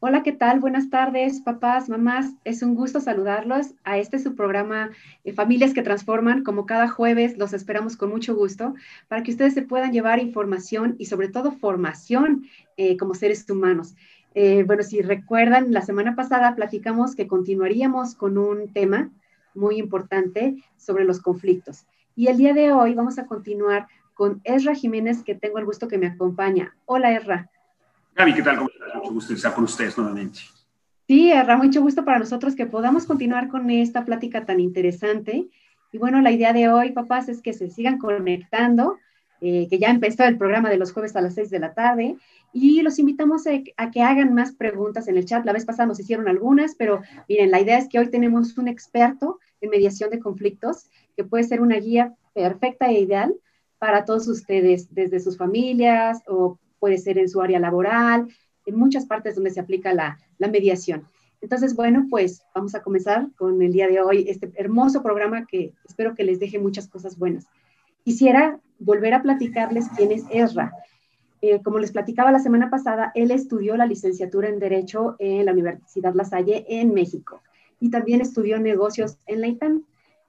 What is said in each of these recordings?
Hola, ¿qué tal? Buenas tardes, papás, mamás. Es un gusto saludarlos a este su programa eh, Familias que Transforman. Como cada jueves, los esperamos con mucho gusto para que ustedes se puedan llevar información y sobre todo formación eh, como seres humanos. Eh, bueno, si recuerdan, la semana pasada platicamos que continuaríamos con un tema muy importante sobre los conflictos. Y el día de hoy vamos a continuar con Ezra Jiménez, que tengo el gusto que me acompaña. Hola, Ezra. Gaby, ¿qué tal? ¿Cómo estás? Mucho gusto estar con ustedes nuevamente. Sí, Erra, mucho gusto para nosotros que podamos continuar con esta plática tan interesante. Y bueno, la idea de hoy, papás, es que se sigan conectando, eh, que ya empezó el programa de los jueves a las seis de la tarde. Y los invitamos a, a, que hagan más preguntas en el chat. La vez pasada nos hicieron algunas, pero miren, la idea es que hoy tenemos un experto en mediación de conflictos que puede ser una guía perfecta e ideal para todos ustedes, desde sus familias o puede ser en su área laboral, en muchas partes donde se aplica la, mediación. Entonces, bueno, pues vamos a comenzar con el día de hoy este hermoso programa que espero que les deje muchas cosas buenas. Quisiera volver a platicarles quién es Ezra. Eh, como les platicaba la semana pasada, él estudió la licenciatura en Derecho en la Universidad La Salle en México y también estudió negocios en la.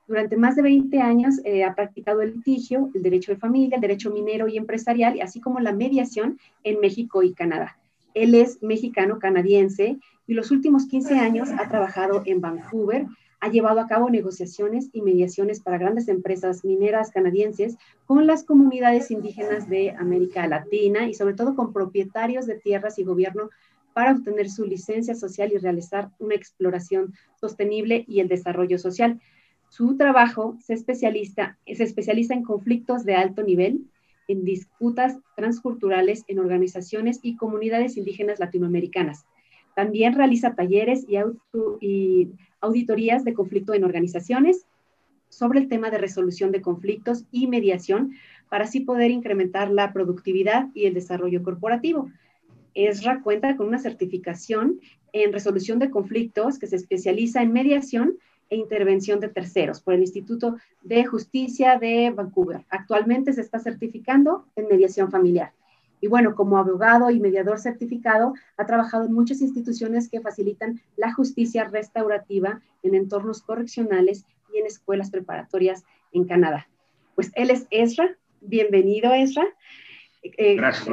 Durante más de 20 años eh, ha practicado el litigio, el derecho de familia, el derecho minero y empresarial, así como la mediación en México y Canadá. Él es mexicano-canadiense y los últimos 15 años ha trabajado en Vancouver, ha llevado a cabo negociaciones y mediaciones para grandes empresas mineras canadienses con las comunidades indígenas de América Latina y sobre todo con propietarios de tierras y gobierno para obtener su licencia social y realizar una exploración sostenible y el desarrollo social. Su trabajo se especializa, en conflictos de alto nivel, en disputas transculturales en organizaciones y comunidades indígenas latinoamericanas. También realiza talleres y, y auditorías de conflicto en organizaciones sobre el tema de resolución de conflictos y mediación para así poder incrementar la productividad y el desarrollo corporativo. ESRA cuenta con una certificación en resolución de conflictos que se especializa en mediación e intervención de terceros por el Instituto de Justicia de Vancouver. Actualmente se está certificando en mediación familiar. Y bueno, como abogado y mediador certificado, ha trabajado en muchas instituciones que facilitan la justicia restaurativa en entornos correccionales y en escuelas preparatorias en Canadá. Pues él es Ezra. Bienvenido, Ezra. Eh, Gracias.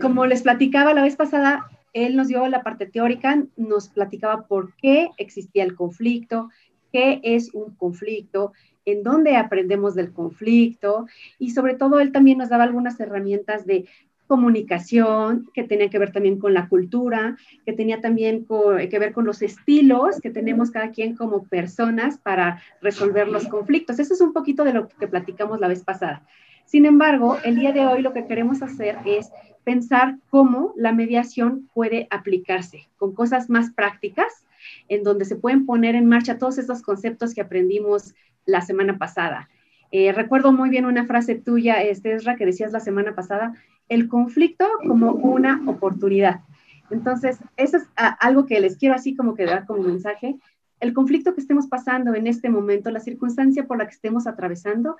Como les platicaba la vez pasada, él nos dio la parte teórica, nos platicaba por qué existía el conflicto, qué es un conflicto, en dónde aprendemos del conflicto y sobre todo él también nos daba algunas herramientas de comunicación, que tenía que ver también con la cultura, que tenía también que ver con los estilos que tenemos cada quien como personas para resolver los conflictos. Eso es un poquito de lo que platicamos la vez pasada. Sin embargo, el día de hoy lo que queremos hacer es pensar cómo la mediación puede aplicarse con cosas más prácticas en donde se pueden poner en marcha todos estos conceptos que aprendimos la semana pasada. Eh, recuerdo muy bien una frase tuya, Estesra, que decías la semana pasada, el conflicto como una oportunidad. Entonces, eso es algo que les quiero así como que dar como mensaje. El conflicto que estemos pasando en este momento, la circunstancia por la que estemos atravesando,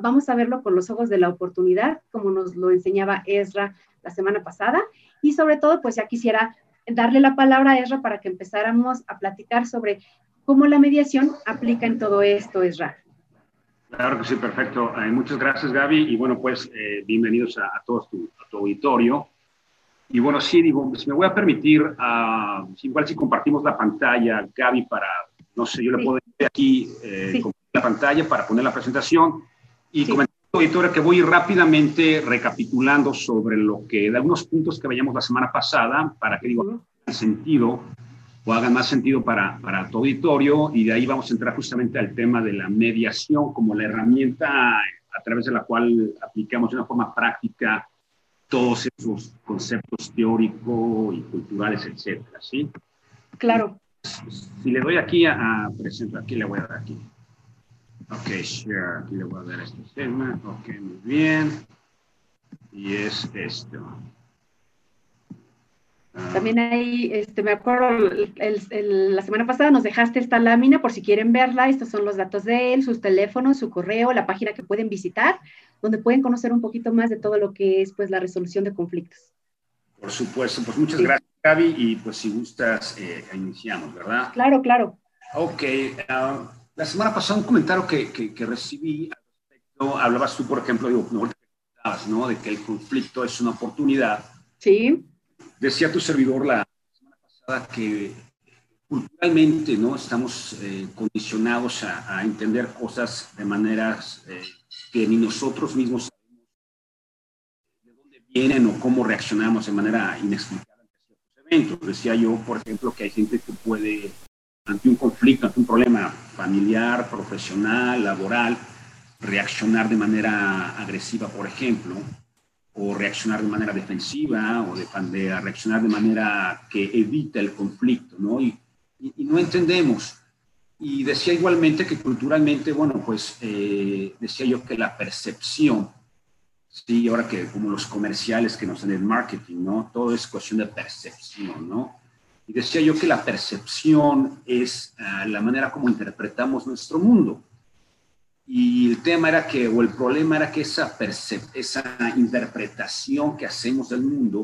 vamos a verlo con los ojos de la oportunidad, como nos lo enseñaba Ezra la semana pasada. Y sobre todo, pues ya quisiera darle la palabra a Ezra para que empezáramos a platicar sobre cómo la mediación aplica en todo esto, Ezra. Claro que sí, perfecto. Eh, muchas gracias, Gaby. Y bueno, pues eh, bienvenidos a, a todos tu, a tu, auditorio. Y bueno, sí, digo, pues me voy a permitir, uh, igual si compartimos la pantalla, Gaby, para, no sé, yo le puedo decir aquí eh, sí. la pantalla para poner la presentación y sí. comentar auditorio que voy rápidamente recapitulando sobre lo que, de algunos puntos que veíamos la semana pasada, para que digo, sentido o hagan más sentido para, para tu auditorio y de ahí vamos a entrar justamente al tema de la mediación como la herramienta a través de la cual aplicamos de una forma práctica todos esos conceptos teóricos y culturales, etcétera, ¿sí? Claro. Si le doy aquí a, a presentar, aquí le voy a dar aquí. Ok, share. Aquí le voy a dar este tema. Ok, muy bien. Y es esto. Uh, También ahí, este, me acuerdo, el, el, la semana pasada nos dejaste esta lámina por si quieren verla. Estos son los datos de él, sus teléfonos, su correo, la página que pueden visitar, donde pueden conocer un poquito más de todo lo que es pues, la resolución de conflictos. Por supuesto, pues muchas sí. gracias. Gaby, y pues si gustas, eh, iniciamos, ¿verdad? Claro, claro. Ok, ah, la semana pasada un comentario que, que, recibí al respecto, hablabas tú, por ejemplo, digo, ¿no? De que el conflicto es una oportunidad. Sí. Decía tu servidor la semana pasada que culturalmente, ¿no? Estamos eh, condicionados a, entender cosas de maneras eh, que ni nosotros mismos sabemos de dónde vienen o cómo reaccionamos de manera inexplicable ante ciertos eventos. Decía yo, por ejemplo, que hay gente que puede, ante un conflicto, ante un problema familiar, profesional, laboral, reaccionar de manera agresiva, por ejemplo, o reaccionar de manera defensiva, o de, de reaccionar de manera que evita el conflicto, ¿no? Y, y, no entendemos. Y decía igualmente que culturalmente, bueno, pues eh, decía yo que la percepción, sí, ahora que como los comerciales que nos dan el marketing, ¿no? Todo es cuestión de percepción, ¿no? Decía yo que la percepción es ah, la manera como interpretamos nuestro mundo. Y el tema era que, o el problema era que esa, esa interpretación que hacemos del mundo,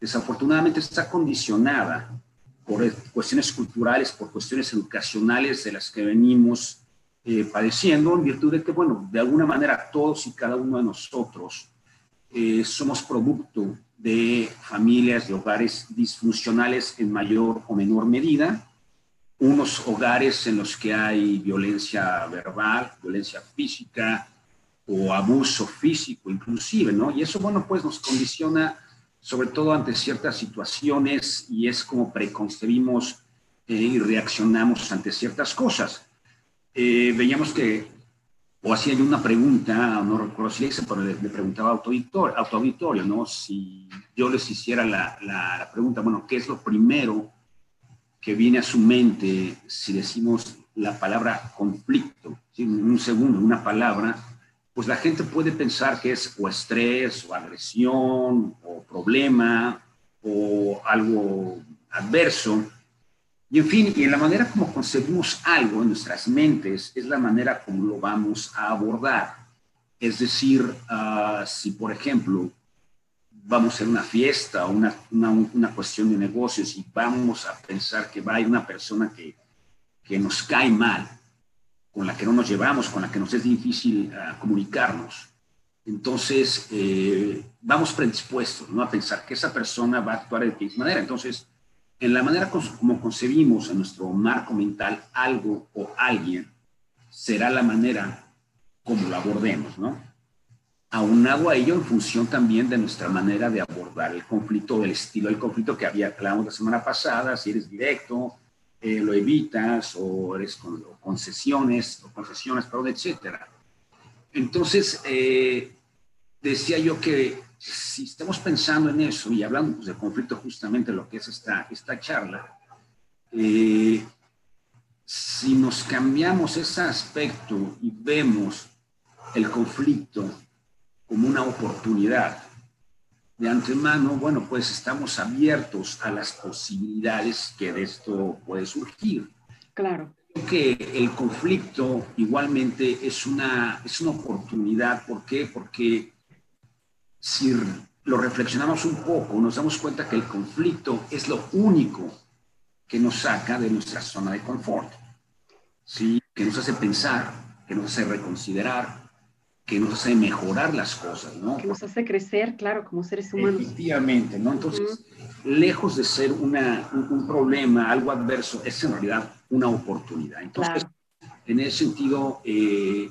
desafortunadamente está condicionada por cuestiones culturales, por cuestiones educacionales de las que venimos eh, padeciendo, en virtud de que, bueno, de alguna manera todos y cada uno de nosotros eh, somos producto de familias, de hogares disfuncionales en mayor o menor medida, unos hogares en los que hay violencia verbal, violencia física o abuso físico inclusive, ¿no? Y eso, bueno, pues nos condiciona sobre todo ante ciertas situaciones y es como preconcebimos eh, y reaccionamos ante ciertas cosas. Eh, veíamos que, o hacía yo una pregunta, no recuerdo si le le, preguntaba autoauditorio, ¿no? Si yo les hiciera la, la, pregunta, bueno, ¿qué es lo primero que viene a su mente si decimos la palabra conflicto? En un segundo, una palabra, pues la gente puede pensar que es o estrés o agresión o problema o algo adverso. Y en fin, y en la manera como concebimos algo en nuestras mentes es la manera como lo vamos a abordar. Es decir, ah, si por ejemplo vamos a una fiesta o una, una, cuestión de negocios y vamos a pensar que va a ir una persona que, que nos cae mal, con la que no nos llevamos, con la que nos es difícil uh, comunicarnos. Entonces, eh, vamos predispuestos ¿no? a pensar que esa persona va a actuar de qué manera. Entonces, en la manera como concebimos en nuestro marco mental algo o alguien, será la manera como lo abordemos, ¿no? Aunado a ello en función también de nuestra manera de abordar el conflicto, del estilo del conflicto que había hablamos la semana pasada, si eres directo, eh, lo evitas o eres con concesiones, o concesiones, perdón, etcétera. Entonces, eh, decía yo que si estamos pensando en eso y hablando pues, de conflicto justamente lo que es esta, esta charla, eh, si nos cambiamos ese aspecto y vemos el conflicto como una oportunidad, de antemano, bueno, pues estamos abiertos a las posibilidades que de esto puede surgir. Claro. Creo que el conflicto igualmente es una, es una oportunidad. ¿Por qué? Porque si lo reflexionamos un poco, nos damos cuenta que el conflicto es lo único que nos saca de nuestra zona de confort, ¿sí? que nos hace pensar, que nos hace reconsiderar, que nos hace mejorar las cosas, ¿no? Que nos hace crecer, claro, como seres humanos. Efectivamente, ¿no? Entonces, lejos de ser una, un, problema, algo adverso, es en realidad una oportunidad. Entonces, en ese sentido, eh,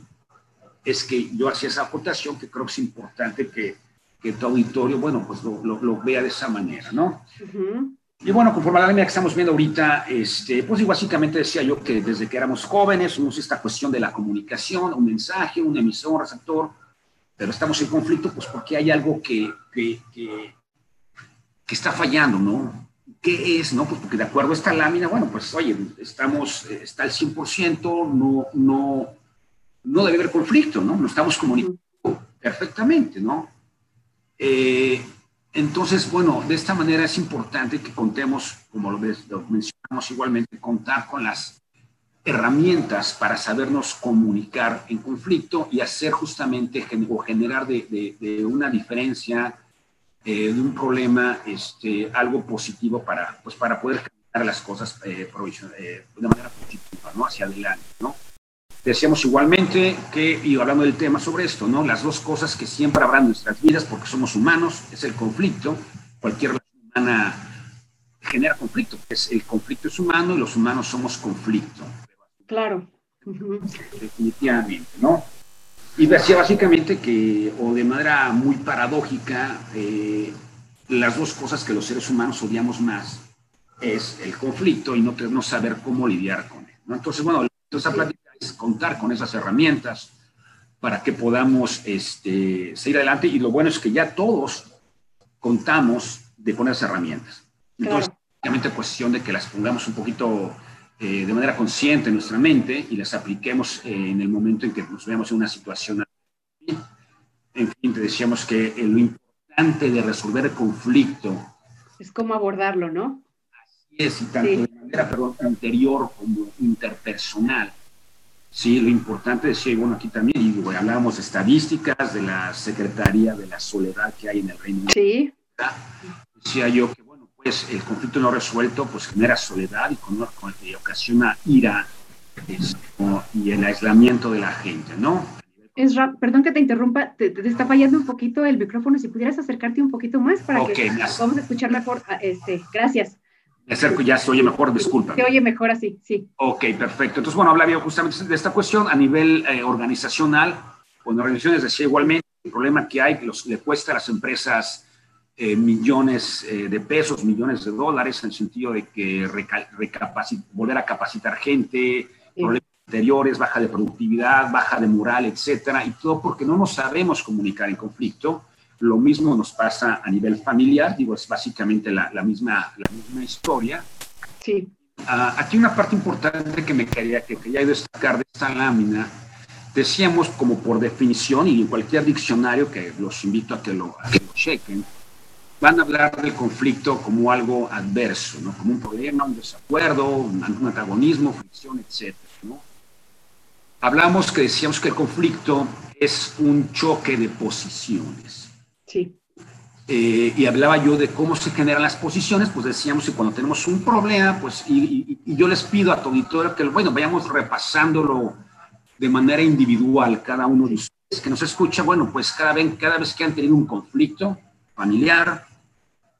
es que yo hacía esa aportación que creo que es importante que, que tu auditorio, bueno, pues lo, lo, vea de esa manera, ¿no? Y bueno, conforme a la línea que estamos viendo ahorita, este, pues básicamente decía yo que desde que éramos jóvenes, somos esta cuestión de la comunicación, un mensaje, un emisor, un receptor, pero estamos en conflicto pues porque hay algo que, que, que, está fallando, ¿no? ¿Qué es, no? Pues porque de acuerdo a esta lámina, bueno, pues oye, estamos, está al 100%, no, no, no debe haber conflicto, ¿no? No estamos comunicando perfectamente, ¿no? Eh, entonces, bueno, de esta manera es importante que contemos, como lo, mencionamos igualmente, contar con las herramientas para sabernos comunicar en conflicto y hacer justamente o generar de, una diferencia de un problema este, algo positivo para, pues, para poder cambiar las cosas de manera positiva, ¿no? Hacia adelante, ¿no? Decíamos igualmente que, y hablando del tema sobre esto, ¿no? Las dos cosas que siempre habrá en nuestras vidas, porque somos humanos, es el conflicto. Cualquier relación humana genera conflicto. Es, el conflicto es humano y los humanos somos conflicto. Claro. Definitivamente, ¿no? Y decía básicamente que, o de manera muy paradójica, eh, las dos cosas que los seres humanos odiamos más es el conflicto y no, no saber cómo lidiar con él. ¿no? Entonces, bueno, esa plática es contar con esas herramientas para que podamos este, seguir adelante. Y lo bueno es que ya todos contamos de poner esas herramientas. Entonces, obviamente, cuestión de que las pongamos un poquito eh, de manera consciente en nuestra mente y las apliquemos eh, en el momento en que nos veamos en una situación. En fin, te decíamos que eh, lo importante de resolver el conflicto es cómo abordarlo, ¿no? Así es, y tanto de manera perdón, interior como interpersonal Sí, lo importante decía, y bueno, aquí también, y hablábamos de estadísticas de la Secretaría de la Soledad que hay en el Reino Unido. Sí. Decía yo que, bueno, pues el conflicto no resuelto pues genera soledad y, con, con, ocasiona ira y el aislamiento de la gente, ¿no? Es perdón que te interrumpa, te, está fallando un poquito el micrófono, si pudieras acercarte un poquito más para que podamos escuchar mejor. Ah, este, gracias. Me acerco, ya se oye mejor, disculpa. Se oye mejor así, sí. Ok, perfecto. Entonces, bueno, hablaba justamente de esta cuestión a nivel eh, organizacional. Con organizaciones decía igualmente el problema que hay, que los, le cuesta a las empresas eh, millones eh, de pesos, millones de dólares, en el sentido de que volver a capacitar gente, problemas anteriores, baja de productividad, baja de moral, etcétera, y todo porque no nos sabemos comunicar en conflicto lo mismo nos pasa a nivel familiar, digo, es básicamente la, la misma, la misma historia. Sí. Uh, aquí una parte importante que me quería, que quería destacar de esta lámina, decíamos como por definición y en cualquier diccionario que los invito a que lo, a que lo chequen, van a hablar del conflicto como algo adverso, ¿no? como un problema, un desacuerdo, un, un antagonismo, fricción, etc. ¿no? Hablamos que decíamos que el conflicto es un choque de posiciones. Sí. Eh, y hablaba yo de cómo se generan las posiciones, pues decíamos que cuando tenemos un problema, pues, y, yo les pido a tu auditorio que, bueno, vayamos repasándolo de manera individual, cada uno de ustedes que nos escucha, bueno, pues cada vez, cada vez que han tenido un conflicto familiar,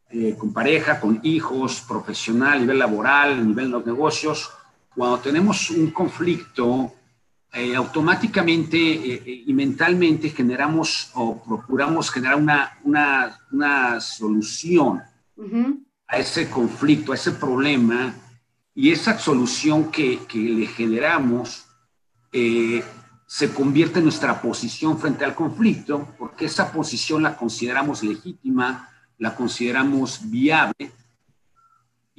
eh, con pareja, con hijos, profesional, nivel laboral, nivel de los negocios, cuando tenemos un conflicto, eh, automáticamente eh, eh, y mentalmente generamos o procuramos generar una, una, una solución a ese conflicto, a ese problema, y esa solución que, que le generamos se convierte en nuestra posición frente al conflicto, porque esa posición la consideramos legítima, la consideramos viable,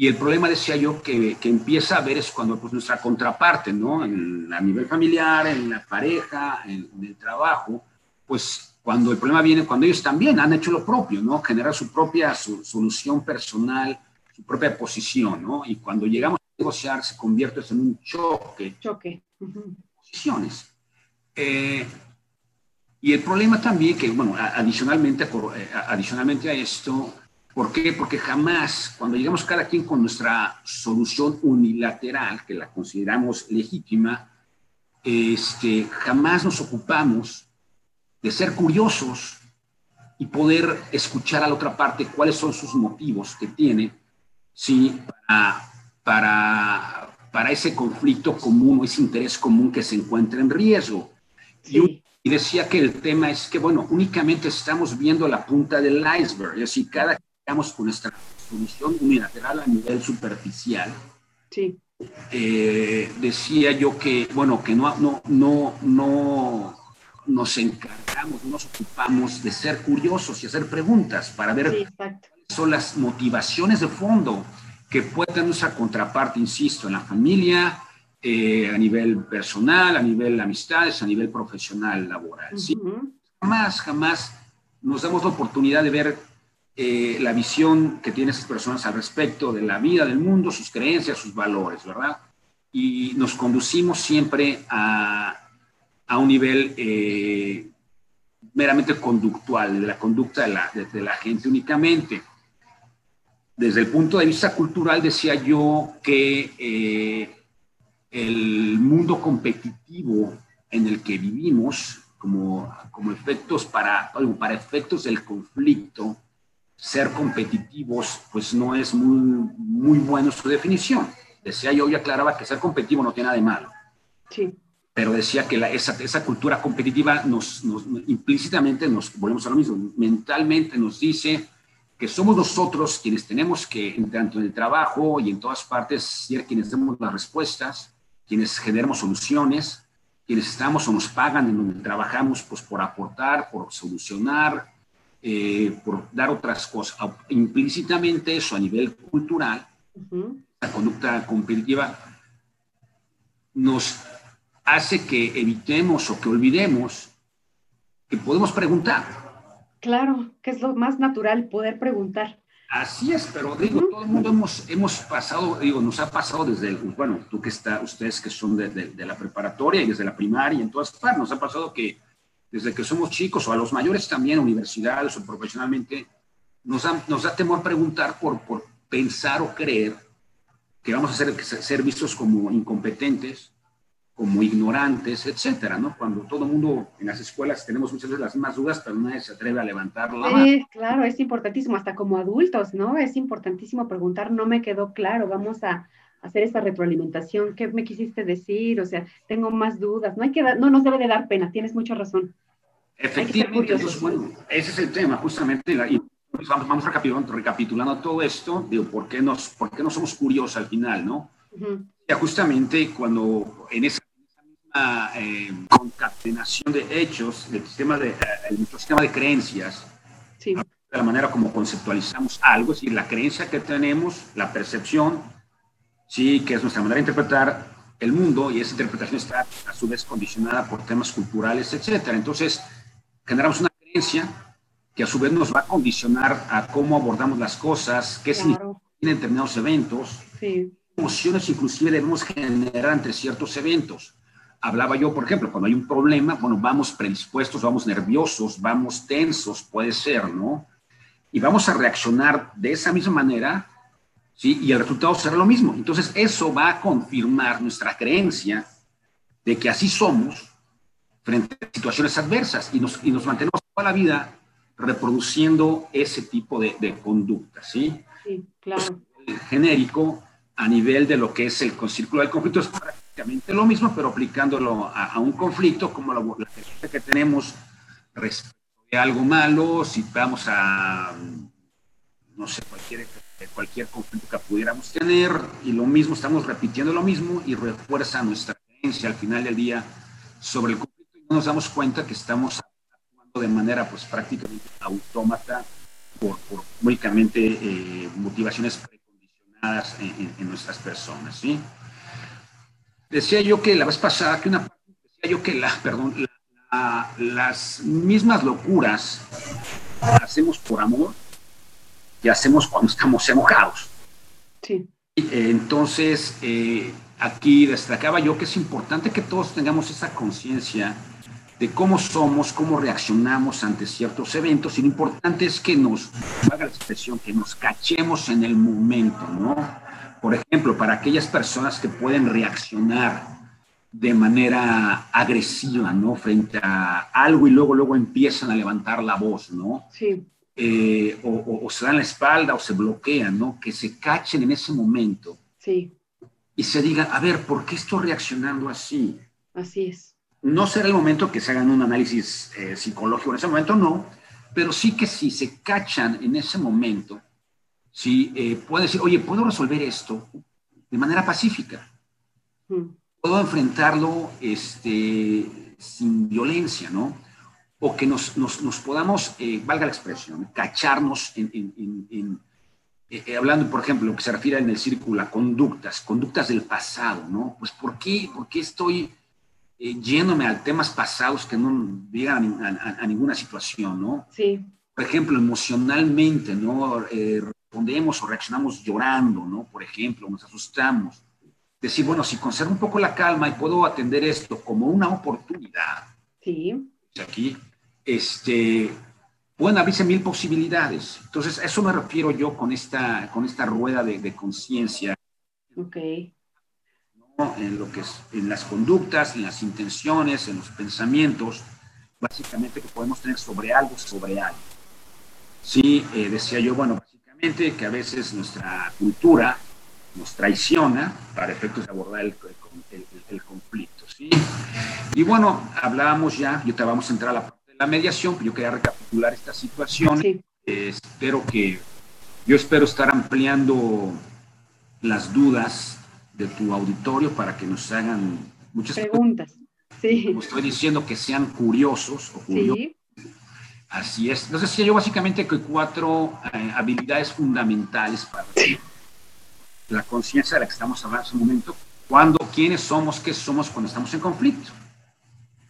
y el problema, decía yo, que, que empieza a ver es cuando pues, nuestra contraparte, ¿no? En, a nivel familiar, en la pareja, en, el trabajo, pues cuando el problema viene, cuando ellos también han hecho lo propio, ¿no? Generar su propia solución personal, su propia posición, ¿no? Y cuando llegamos a negociar se convierte en un choque. Choque. Posiciones. Eh, y el problema también que, bueno, adicionalmente, eh, adicionalmente a esto, ¿Por qué? Porque jamás, cuando llegamos cada quien con nuestra solución unilateral, que la consideramos legítima, este, jamás nos ocupamos de ser curiosos y poder escuchar a la otra parte cuáles son sus motivos que tiene ¿sí? para, para, para ese conflicto común o ese interés común que se encuentra en riesgo. Y, y, decía que el tema es que, bueno, únicamente estamos viendo la punta del iceberg, es decir, cada con nuestra solución unilateral a nivel superficial. Sí. Eh, decía yo que, bueno, que no, no, no, no nos encargamos, nos ocupamos de ser curiosos y hacer preguntas para ver cuáles son las motivaciones de fondo que puede tener nuestra contraparte, insisto, en la familia, eh, a nivel personal, a nivel de amistades, a nivel profesional, laboral. Jamás, jamás nos damos la oportunidad de ver eh, la visión que tienen esas personas al respecto de la vida, del mundo, sus creencias, sus valores, ¿verdad? Y nos conducimos siempre a, a un nivel eh, meramente conductual, de la conducta de la, de, la gente únicamente. Desde el punto de vista cultural decía yo que eh, el mundo competitivo en el que vivimos, como, como efectos para, para efectos del conflicto, ser competitivos, pues no es muy, muy bueno su definición. Decía yo y aclaraba que ser competitivo no tiene nada de malo. Sí. Pero decía que la, esa, esa, cultura competitiva nos, nos, implícitamente nos, volvemos a lo mismo, mentalmente nos dice que somos nosotros quienes tenemos que, tanto en el trabajo y en todas partes, ser quienes demos las respuestas, quienes generamos soluciones, quienes estamos o nos pagan en donde trabajamos pues, por aportar, por solucionar, eh, por dar otras cosas. Implícitamente eso a nivel cultural, la conducta competitiva nos hace que evitemos o que olvidemos que podemos preguntar. Claro, que es lo más natural, poder preguntar. Así es, pero digo, todo el mundo hemos, hemos pasado, digo, nos ha pasado desde, el, bueno, tú que está, ustedes que son de, de, la preparatoria y desde la primaria, en todas partes, nos ha pasado que desde que somos chicos o a los mayores también, universidades o profesionalmente, nos da, nos da temor preguntar por, por pensar o creer que vamos a ser, ser vistos como incompetentes como ignorantes, etcétera, ¿no? Cuando todo el mundo en las escuelas tenemos muchas veces las mismas dudas, pero nadie se atreve a levantar la mano. Sí, claro, es importantísimo, hasta como adultos, ¿no? Es importantísimo preguntar, no me quedó claro, vamos a hacer esta retroalimentación, ¿qué me quisiste decir? O sea, tengo más dudas, no hay que dar, no nos debe de dar pena, tienes mucha razón. Efectivamente, bueno, ese es el tema, justamente, y vamos, vamos recapitulando, recapitulando, todo esto, digo, ¿por qué, nos, ¿por qué no somos curiosos al final, no? Ya justamente cuando en esa eh, concatenación de hechos del sistema de, eh, nuestro sistema de creencias, de la manera como conceptualizamos algo, es decir, la creencia que tenemos, la percepción, sí, que es nuestra manera de interpretar el mundo y esa interpretación está a su vez condicionada por temas culturales, etcétera. Entonces, generamos una creencia que a su vez nos va a condicionar a cómo abordamos las cosas, qué significan determinados eventos, emociones inclusive debemos generar entre ciertos eventos hablaba yo, por ejemplo, cuando hay un problema, bueno, vamos predispuestos, vamos nerviosos, vamos tensos, puede ser, ¿no? Y vamos a reaccionar de esa misma manera, ¿sí? Y el resultado será lo mismo. Entonces, eso va a confirmar nuestra creencia de que así somos frente a situaciones adversas y nos, y nos mantenemos toda la vida reproduciendo ese tipo de, de conducta, ¿sí? Sí, claro. genérico a nivel de lo que es el círculo del conflicto es lo mismo, pero aplicándolo a, un conflicto como la, la que tenemos respecto de algo malo, si vamos a, no sé, cualquier, cualquier conflicto que pudiéramos tener, y lo mismo, estamos repitiendo lo mismo y refuerza nuestra creencia al final del día sobre el conflicto y no nos damos cuenta que estamos actuando de manera pues prácticamente autómata por, únicamente eh, motivaciones precondicionadas en, en, nuestras personas, ¿sí? Decía yo que la vez pasada que una decía yo que la, perdón, las mismas locuras hacemos por amor y hacemos cuando estamos enojados. Sí. Entonces, eh, aquí destacaba yo que es importante que todos tengamos esa conciencia de cómo somos, cómo reaccionamos ante ciertos eventos, y lo importante es que nos, haga la expresión, que nos cachemos en el momento, ¿no? Por ejemplo, para aquellas personas que pueden reaccionar de manera agresiva, ¿no? Frente a algo y luego, luego empiezan a levantar la voz, ¿no? Sí. Eh, o, se dan la espalda o se bloquean, ¿no? Que se cachen en ese momento. Sí. Y se digan, a ver, ¿por qué estoy reaccionando así? Así es. No será el momento que se hagan un análisis eh, psicológico en ese momento, no, pero sí que si se cachan en ese momento, ¿sí? Eh, decir, oye, ¿puedo resolver esto de manera pacífica? Hmm. Puedo enfrentarlo este, sin violencia, ¿no? O que nos, nos, nos podamos, eh, valga la expresión, cacharnos en, en, en, eh, hablando, por ejemplo, lo que se refiere en el círculo a conductas, conductas del pasado, ¿no? Pues ¿por qué, por qué estoy yéndome a temas pasados que no llegan a, ninguna situación, ¿no? Sí. Por ejemplo, emocionalmente, ¿no? respondemos o reaccionamos llorando, ¿no? Por ejemplo, nos asustamos. Decir, bueno, si conservo un poco la calma y puedo atender esto como una oportunidad. Sí. Aquí, este, pueden abrirse mil posibilidades. Entonces, a eso me refiero yo con esta, con esta rueda de, de conciencia. Ok. ¿no? En lo que es, en las conductas, en las intenciones, en los pensamientos, básicamente que podemos tener sobre algo, sobre algo. Sí, eh, decía yo, bueno, básicamente que a veces nuestra cultura nos traiciona para efectos de abordar el, el, el conflicto, ¿sí? Y bueno, hablábamos ya, yo te vamos a entrar a la la mediación, pero yo quería recapitular esta situación. Sí. Eh, espero que, yo espero estar ampliando las dudas de tu auditorio para que nos hagan muchas preguntas. Sí. Como estoy diciendo que sean curiosos o curiosos. Sí. Así es. Entonces, yo básicamente que cuatro eh, habilidades fundamentales para la conciencia de la que estamos hablando en este momento, cuando, quiénes somos, qué somos cuando estamos en conflicto.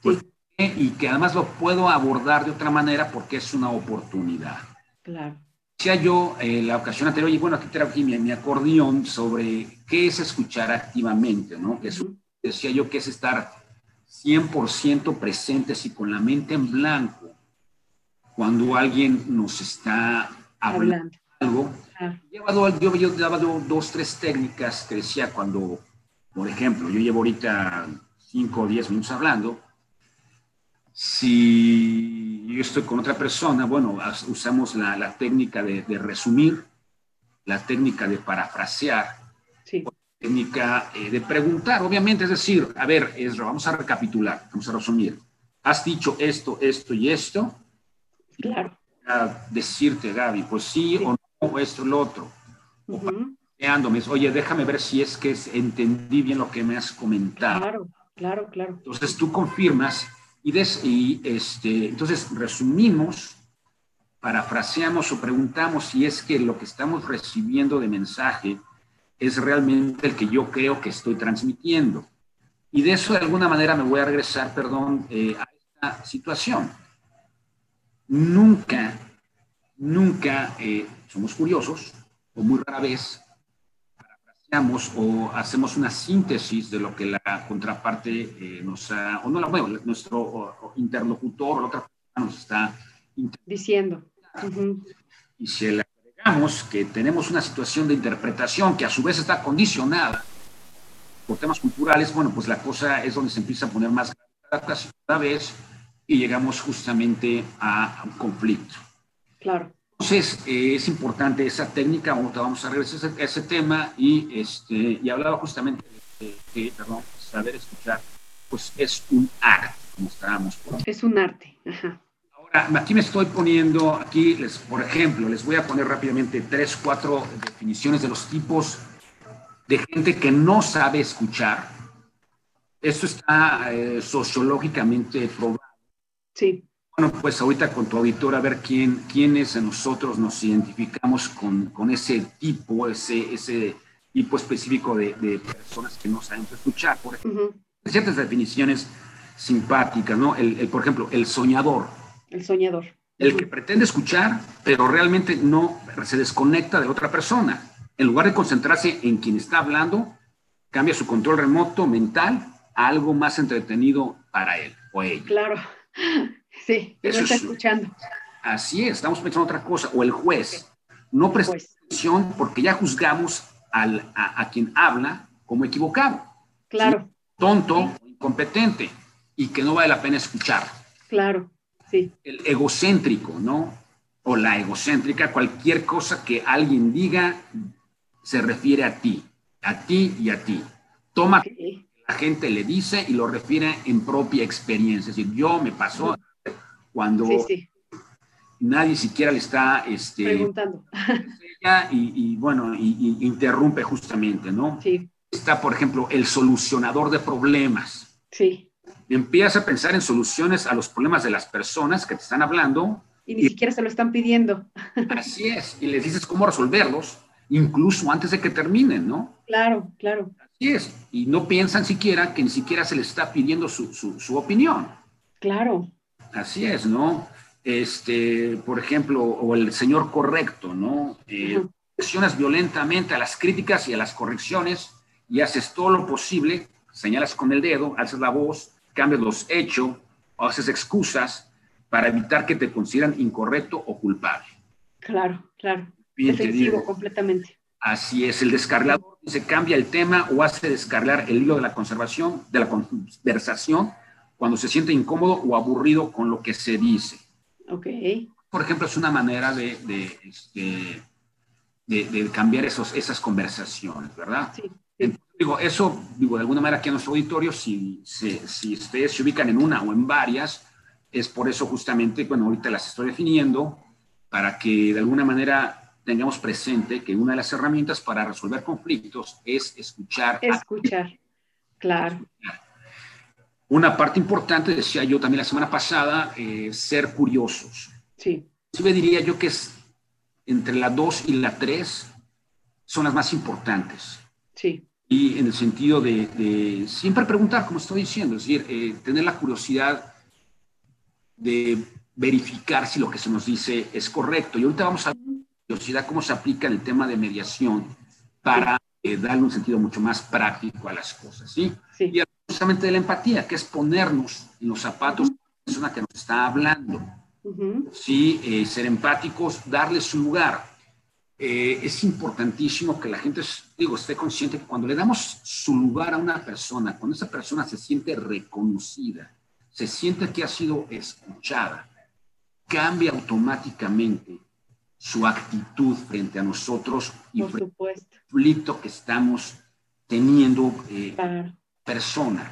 Pues, eh, y que además lo puedo abordar de otra manera porque es una oportunidad. Claro. Decía yo eh, la ocasión anterior, y bueno, aquí aquí mi, mi, acordeón sobre qué es escuchar activamente, ¿no? Que es, decía yo que es estar 100% presentes y con la mente en blanco cuando alguien nos está hablando Hablando. algo. Claro. Lleva do- yo, yo daba do- dos, tres técnicas que decía cuando, por ejemplo, yo llevo ahorita 5 o 10 minutos hablando. Si yo estoy con otra persona, bueno, usamos la, la técnica de, de resumir, la técnica de parafrasear, Sí. técnica eh, de preguntar, obviamente, es decir, a ver, Ezra, vamos a recapitular, vamos a resumir. Has dicho esto, esto y esto, Claro. a decirte, Gaby, pues sí, Sí. o no, esto, lo otro. Ujú. Planteándome, oye, déjame ver si es que entendí bien lo que me has comentado. Claro, claro, claro. Entonces tú confirmas y, este, entonces resumimos, parafraseamos o preguntamos si es que lo que estamos recibiendo de mensaje es realmente el que yo creo que estoy transmitiendo. Y de eso de alguna manera me voy a regresar, perdón, eh, a esta situación. Nunca, nunca eh, somos curiosos, o muy rara vez parafraseamos o hacemos una síntesis de lo que la contraparte eh, nos ha, o no, la- bueno, nuestro o- o interlocutor o la otra persona nos está Diciendo. Y si le agregamos que tenemos una situación de interpretación que a su vez está condicionada por temas culturales, bueno, pues la cosa es donde se empieza a poner más grave cada vez y llegamos justamente a, a un conflicto. Claro. Entonces, eh, es importante esa técnica, ahorita vamos a regresar a ese, a ese tema y, este, y hablaba justamente de que, perdón, saber escuchar, pues es un arte, como estábamos por Es un arte. Ajá. Ahora, aquí me estoy poniendo, aquí, les, por ejemplo, les voy a poner rápidamente tres, cuatro definiciones de los tipos de gente que no sabe escuchar. Esto está eh, sociológicamente probado. Sí. Bueno, pues ahorita con tu auditor a ver quién, quiénes de nosotros nos identificamos con, con ese tipo, ese, ese tipo específico de, de personas que no saben escuchar. Por ejemplo, Ujú. ciertas definiciones simpáticas, ¿no? El, el, por ejemplo, el soñador. El soñador. El que pretende escuchar, pero realmente no se desconecta de otra persona. En lugar de concentrarse en quien está hablando, cambia su control remoto mental a algo más entretenido para él o ella. Claro. Sí, Eso no está es- escuchando. Así es, estamos pensando otra cosa. O el juez. No presta atención porque ya juzgamos al, a, a quien habla como equivocado, claro, tonto, o incompetente y que no vale la pena escuchar. claro. Sí, el egocéntrico, ¿no? O la egocéntrica, cualquier cosa que alguien diga se refiere a ti, a ti y a ti. Toma ok. lo que la gente le dice y lo refiere en propia experiencia. Es decir, yo me pasó cuando Sí, sí. nadie siquiera le está este, Preguntando. y, y, bueno, y, y interrumpe justamente, ¿no? Sí, Está, por ejemplo, el solucionador de problemas. sí. Empieza a pensar en soluciones a los problemas de las personas que te están hablando Y ni Y- siquiera se lo están pidiendo. Así es, y les dices cómo resolverlos, incluso antes de que terminen, ¿no? Claro, claro. Así es, y no piensan siquiera que ni siquiera se les está pidiendo su, su, su opinión. Claro. Así es, ¿no? Este, por ejemplo, o el señor correcto, ¿no? Eh. Reaccionas violentamente a las críticas y a las correcciones y haces todo lo posible, señalas con el dedo, alzas la voz, cambias los hechos, o haces excusas para evitar que te consideran incorrecto o culpable. Claro, claro. Defensivo completamente. Así es, el descargador se cambia el tema o hace descargar el hilo de la conservación, de la conversación, cuando se siente incómodo o aburrido con lo que se dice. Ok. Por ejemplo, es una manera de, de, este, de, cambiar esos, esas conversaciones, ¿verdad? Sí. digo, eso, digo, de alguna manera aquí en nuestro auditorio, si, si, si ustedes se ubican en una o en varias, es por eso justamente, bueno, ahorita las estoy definiendo, para que de alguna manera tengamos presente que una de las herramientas para resolver conflictos es escuchar. Escuchar, claro. Una parte importante, decía yo también la semana pasada, eh, ser curiosos. Sí. Sí me diría yo que es entre la 2 y la 3 son las más importantes. Sí. Y en el sentido de, siempre preguntar, como estoy diciendo, es decir, eh, tener la curiosidad de verificar si lo que se nos dice es correcto. Y ahorita vamos a curiosidad cómo se aplica el tema de mediación para eh, darle un sentido mucho más práctico a las cosas, ¿sí? Y justamente de la empatía, que es ponernos en los zapatos de la persona que nos está hablando, ¿sí? Eh, ser empáticos, darle su lugar. Eh, es importantísimo que la gente, digo, esté consciente que cuando le damos su lugar a una persona, cuando esa persona se siente reconocida, se siente que ha sido escuchada, cambia automáticamente su actitud frente a nosotros y Por el conflicto que estamos teniendo eh, persona.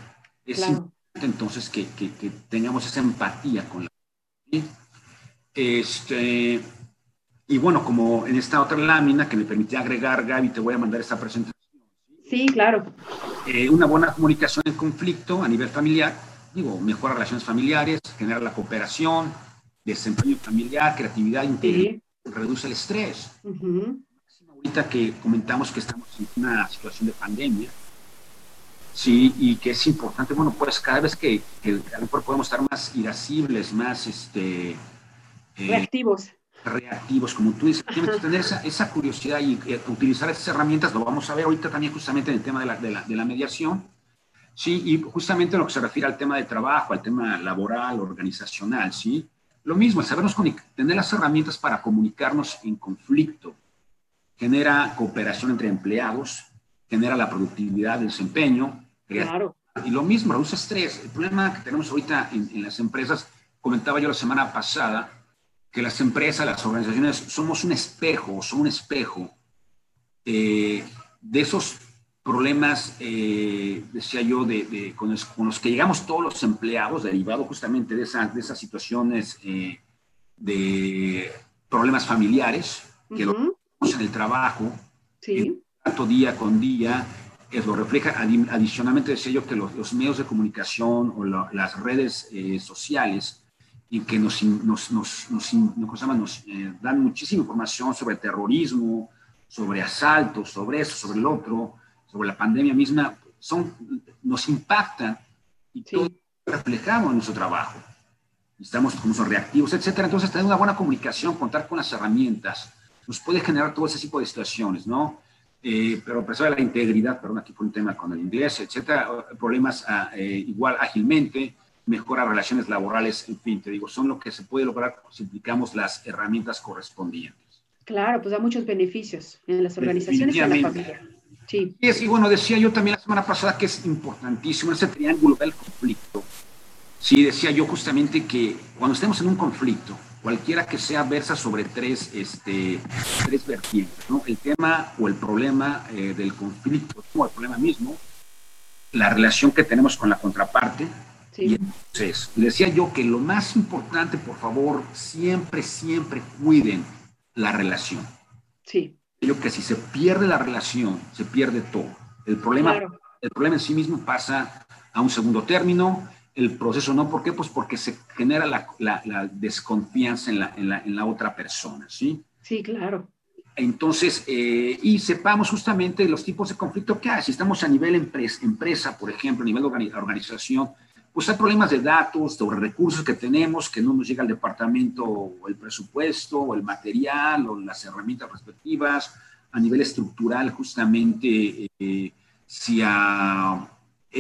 Es importante entonces que, que, tengamos esa empatía con la este, y bueno, como en esta otra lámina que me permitía agregar, Gaby, te voy a mandar esta presentación. Sí, claro. Eh, una buena comunicación en conflicto a nivel familiar, digo, mejora relaciones familiares, genera la cooperación, desempeño familiar, creatividad, integridad reduce el estrés. Ahorita que comentamos que estamos en una situación de pandemia, sí, y que es importante, bueno, pues cada vez que, a lo mejor podemos estar más irascibles, más este, eh, reactivos. Reactivos, como tú dices, tienes que tener esa, curiosidad y eh, utilizar esas herramientas, lo vamos a ver ahorita también justamente en el tema de la, de la, de la mediación, Sí, y justamente en lo que se refiere al tema de trabajo, al tema laboral, organizacional, ¿sí? Lo mismo, sabernos tener las herramientas para comunicarnos en conflicto, genera cooperación entre empleados, genera la productividad, el desempeño. Claro. Y lo mismo, reduce estrés. El problema que tenemos ahorita en, las empresas, comentaba yo la semana pasada, que las empresas, las organizaciones, somos un espejo, son un espejo eh, de esos problemas, eh, decía yo, de, con, los, que llegamos todos los empleados, derivado justamente de, de esas situaciones eh, de problemas familiares, que lo vemos en el trabajo, sí. tanto día con día, es lo refleja. Adicionalmente decía yo que los, medios de comunicación o las redes eh, sociales y que nos, nos, nos, nos, nos dan muchísima información sobre terrorismo, sobre asaltos, sobre eso, sobre el otro, sobre la pandemia misma, son, nos impactan y todo reflejamos en nuestro trabajo. Estamos como son reactivos, etcétera. Entonces, tener una buena comunicación, contar con las herramientas, nos puede generar todo ese tipo de situaciones, ¿no? Eh, pero de la integridad, perdón, aquí fue un tema con el inglés, etcétera, problemas ah, eh, igual ágilmente, mejora relaciones laborales, en fin, te digo, son lo que se puede lograr si aplicamos las herramientas correspondientes. Claro, pues da muchos beneficios en las organizaciones y en la familia. Sí. Y, bueno, decía yo también la semana pasada que es importantísimo ese triángulo del conflicto. Sí, decía yo justamente que cuando estemos en un conflicto, cualquiera que sea, versa sobre tres, este, tres vertientes, ¿no? El tema o el problema eh, del conflicto, o el problema mismo, la relación que tenemos con la contraparte, sí. y entonces, decía yo que lo más importante, por favor, siempre, siempre cuiden la relación. Sí yo que si se pierde la relación, se pierde todo. El problema, el problema en sí mismo pasa a un segundo término, el proceso no. ¿Por qué? Pues porque se genera la, la, desconfianza en la, en, la, en la, otra persona, ¿sí? Sí, claro. Entonces, eh, y sepamos justamente los tipos de conflicto que hay. Si estamos a nivel empresa, empresa por ejemplo, a nivel de organización, pues hay problemas de datos, sobre recursos que tenemos, que no nos llega al departamento o el presupuesto o el material o las herramientas respectivas. A nivel estructural, justamente, eh, si a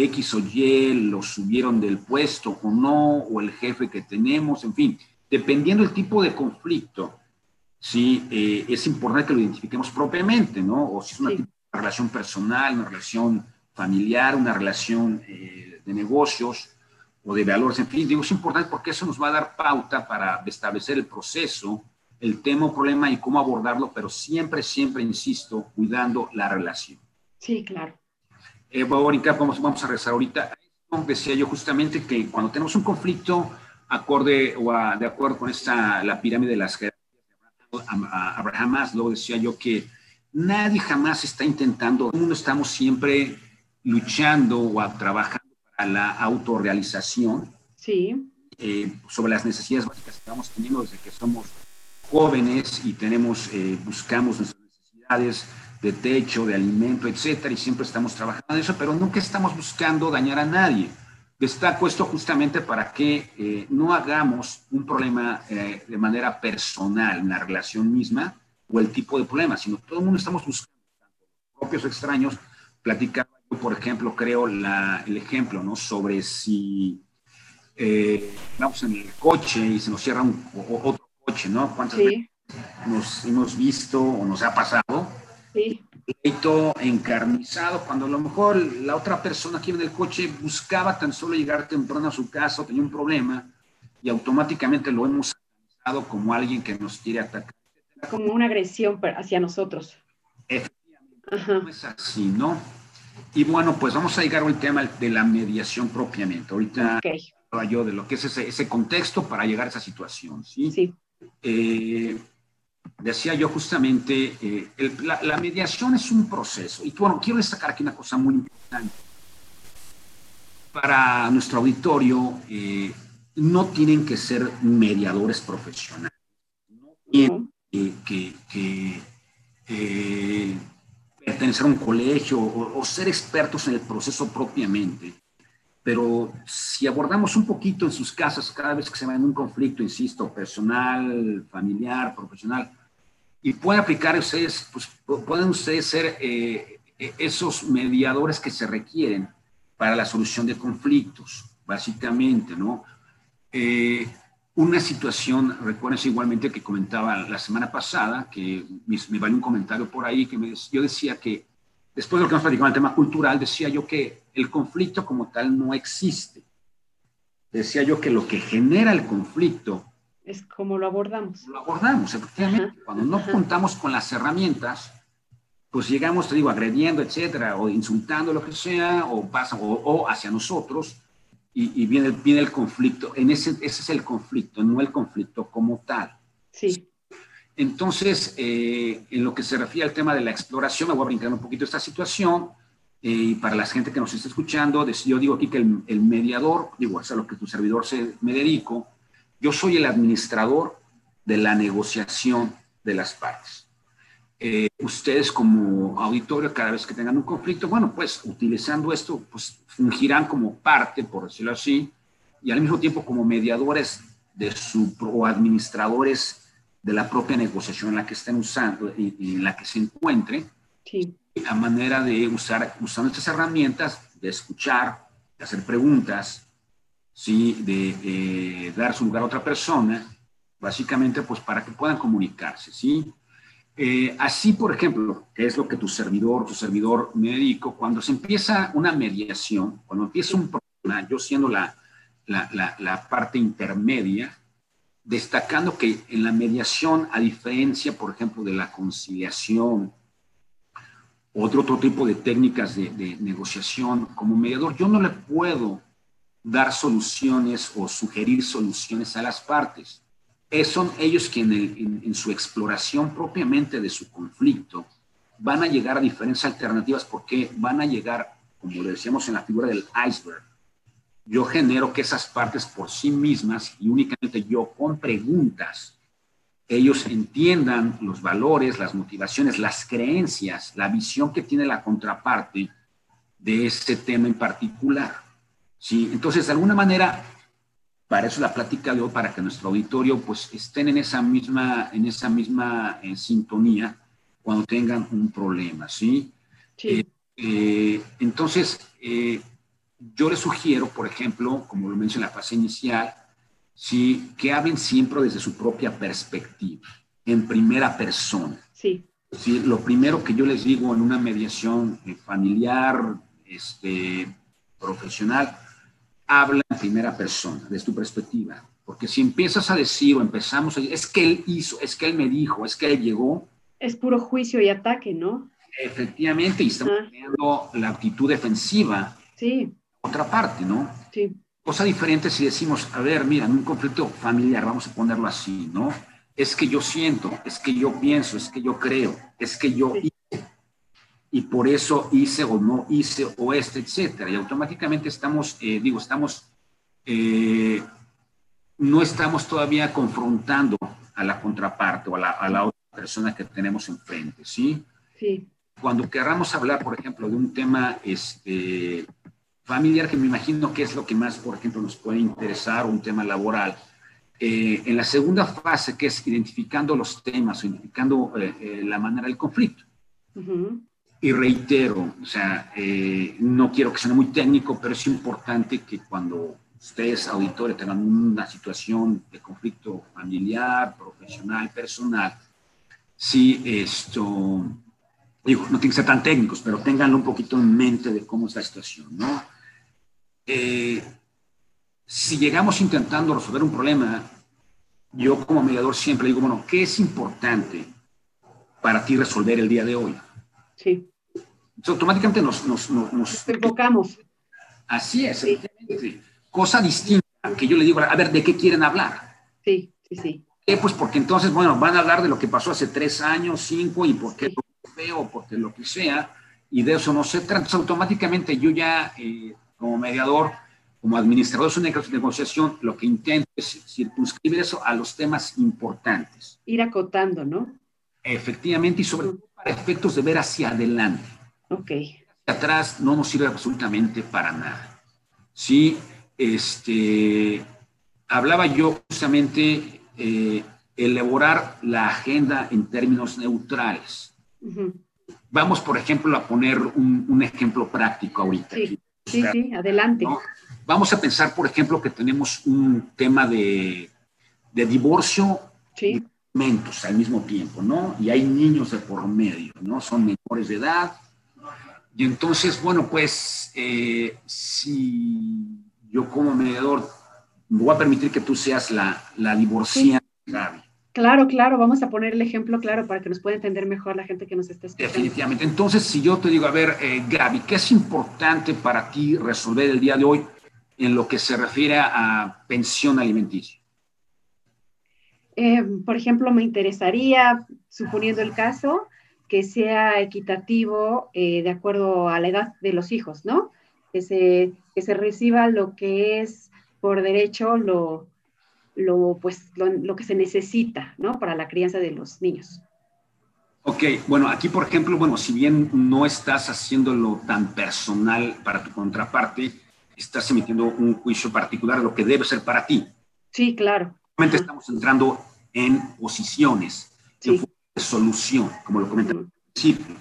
X o Y lo subieron del puesto o no, o el jefe que tenemos, en fin, dependiendo del tipo de conflicto, sí, eh, es importante que lo identifiquemos propiamente, ¿no? O si es una, relación personal, una relación familiar, una relación eh, de negocios o de valores, en fin, digo, es importante porque eso nos va a dar pauta para establecer el proceso, el tema o problema y cómo abordarlo, pero siempre, siempre, insisto, cuidando la relación. Sí, claro. Eh, vamos, vamos a rezar ahorita. Decía yo justamente que cuando tenemos un conflicto acorde o de acuerdo con esta, la pirámide de las Abraham Maslow, decía yo que nadie jamás está intentando, todo mundo estamos siempre luchando o trabajando para la autorrealización. Sí. Eh, sobre las necesidades básicas que estamos teniendo desde que somos jóvenes y tenemos, eh, buscamos nuestras necesidades de techo, de alimento, etcétera, y siempre estamos trabajando en eso, pero nunca estamos buscando dañar a nadie. Está puesto justamente para que eh, no hagamos un problema eh, de manera personal en la relación misma o el tipo de problema, sino todo el mundo estamos buscando, propios extraños. Platicaba yo, por ejemplo, creo la, el ejemplo, ¿no? Sobre si eh, vamos en el coche y se nos cierra un, otro coche, ¿no? ¿Cuántas veces nos hemos visto o nos ha pasado? Sí. Pleito encarnizado, cuando a lo mejor la otra persona aquí en el coche buscaba tan solo llegar temprano a su casa, tenía un problema, y automáticamente lo hemos analizado como alguien que nos quiere atacar. Como una agresión hacia nosotros. Efectivamente, no es así, ¿no? Y bueno, pues vamos a llegar al tema de la mediación propiamente. Ahorita okay. yo de lo que es ese, ese, contexto para llegar a esa situación, ¿sí? Sí. Eh, decía yo justamente, eh, la, mediación es un proceso. Y bueno, quiero destacar aquí una cosa muy importante. Para nuestro auditorio, eh, no tienen que ser mediadores profesionales. No tienen que, eh, pertenecer a un colegio o, ser expertos en el proceso propiamente. Pero si abordamos un poquito en sus casas cada vez que se va en un conflicto, insisto, personal, familiar, profesional, y pueden aplicar ustedes, pues pueden ustedes ser eh, eh, esos mediadores que se requieren para la solución de conflictos, básicamente, ¿no? Eh, una situación, recuerden igualmente que comentaba la semana pasada, que me, me valió un comentario por ahí, que yo decía que, después de lo que hemos platicado en el tema cultural, decía yo que el conflicto como tal no existe. Decía yo que lo que genera el conflicto es como lo abordamos. Lo abordamos, efectivamente. Cuando no contamos con las herramientas, pues llegamos, te digo, agrediendo, etcétera, o insultando, lo que sea, o pasa, o, hacia nosotros, y, viene, viene, el conflicto. En ese, ese es el conflicto, no el conflicto como tal. Sí. Entonces, eh, en lo que se refiere al tema de la exploración, me voy a brincar un poquito esta situación. Eh, y para la gente que nos está escuchando, yo digo aquí que el, el mediador, digo, es a lo que tu servidor se, me dedico, yo soy el administrador de la negociación de las partes. Eh, ustedes como auditorio, cada vez que tengan un conflicto, bueno, pues utilizando esto, pues fungirán como parte, por decirlo así, y al mismo tiempo como mediadores de su, o administradores de la propia negociación en la que estén usando y, en la que se encuentre, sí. a manera de usar, usando estas herramientas, de escuchar, de hacer preguntas, ¿sí? de eh, dar su lugar a otra persona, básicamente pues para que puedan comunicarse. ¿sí? Eh, así, por ejemplo, es lo que tu servidor, tu servidor me dedico, cuando se empieza una mediación, cuando empieza un problema, yo siendo la, la, la, parte intermedia, destacando que en la mediación, a diferencia, por ejemplo, de la conciliación, otro, otro tipo de técnicas de negociación, como mediador, yo no le puedo dar soluciones o sugerir soluciones a las partes. Es, son ellos quienes en, su exploración propiamente de su conflicto van a llegar a diferentes alternativas porque van a llegar, como decíamos en la figura del iceberg, yo genero que esas partes por sí mismas y únicamente yo con preguntas, ellos entiendan los valores, las motivaciones, las creencias, la visión que tiene la contraparte de ese tema en particular. ¿Sí? Entonces, de alguna manera, para eso la plática de hoy, para que nuestro auditorio pues estén en esa misma, en esa misma eh, sintonía cuando tengan un problema, ¿sí? sí. Eh, eh, entonces, yo les sugiero, por ejemplo, como lo mencioné en la fase inicial, sí, que hablen siempre desde su propia perspectiva, en primera persona. Sí. sí. Lo primero que yo les digo en una mediación eh, familiar, este, profesional, habla en primera persona, desde tu perspectiva. Porque si empiezas a decir o empezamos a decir, es que él hizo, es que él me dijo, es que él llegó. Es puro juicio y ataque, ¿no? Efectivamente, y estamos teniendo la actitud defensiva. Sí. Otra parte, ¿no? Sí. Cosa diferente si decimos, a ver, mira, en un conflicto familiar, vamos a ponerlo así, ¿no? Es que yo siento, es que yo pienso, es que yo creo, es que yo y por eso hice o no hice o este, etcétera. Y automáticamente estamos, eh, digo, estamos, eh, no estamos todavía confrontando a la contraparte o a la, a la otra persona que tenemos enfrente, ¿sí? Sí. Cuando querramos hablar, por ejemplo, de un tema este, familiar, que me imagino que es lo que más, por ejemplo, nos puede interesar, un tema laboral. Eh, en la segunda fase, que es identificando los temas identificando eh, eh, la manera del conflicto. Y reitero, o sea, no quiero que suene muy técnico, pero es importante que cuando ustedes, auditores, tengan una situación de conflicto familiar, profesional, personal, si esto, digo, no tienen que ser tan técnicos, pero ténganlo un poquito en mente de cómo es la situación, ¿no? Eh, si llegamos intentando resolver un problema, yo como mediador siempre digo, bueno, ¿qué es importante para ti resolver el día de hoy? Sí. Entonces, automáticamente nos, nos, nos, enfocamos. Así es, cosa distinta que yo le digo, a ver, ¿de qué quieren hablar? Sí, sí, sí. Eh, pues porque entonces, bueno, van a hablar de lo que pasó hace tres años, cinco, y por qué lo feo, porque lo que sea, y de eso no se trata. Entonces, automáticamente yo ya eh, como mediador, como administrador de una negociación, lo que intento es circunscribir eso a los temas importantes. Ir acotando, ¿no? Efectivamente, y sobre todo efectos de ver hacia adelante. Ok. Hacia atrás no nos sirve absolutamente para nada. Sí, este, hablaba yo justamente eh, elaborar la agenda en términos neutrales. Vamos, por ejemplo, a poner un, ejemplo práctico ahorita. Sí. Sí, sí, adelante. Vamos a pensar, por ejemplo, que tenemos un tema de, de divorcio sí. Al mismo tiempo, ¿no? Y hay niños de por medio, ¿no? Son menores de edad. Y entonces, bueno, pues, eh, si yo como mediador me voy a permitir que tú seas la, la divorciada, Gaby. Claro, claro, vamos a poner el ejemplo claro para que nos pueda entender mejor la gente que nos está escuchando. Definitivamente. Entonces, si yo te digo, a ver, eh, Gaby, ¿qué es importante para ti resolver el día de hoy en lo que se refiere a pensión alimenticia? Eh, por ejemplo, me interesaría, suponiendo el caso, que sea equitativo eh, de acuerdo a la edad de los hijos, ¿no? Que se, que se reciba lo que es por derecho lo, lo, pues, lo, que se necesita ¿no? para la crianza de los niños. Ok, bueno, aquí por ejemplo, bueno, si bien no estás haciéndolo tan personal para tu contraparte, estás emitiendo un juicio particular lo que debe ser para ti. Sí, claro. Realmente estamos entrando en posiciones, de solución, como lo comenté al principio.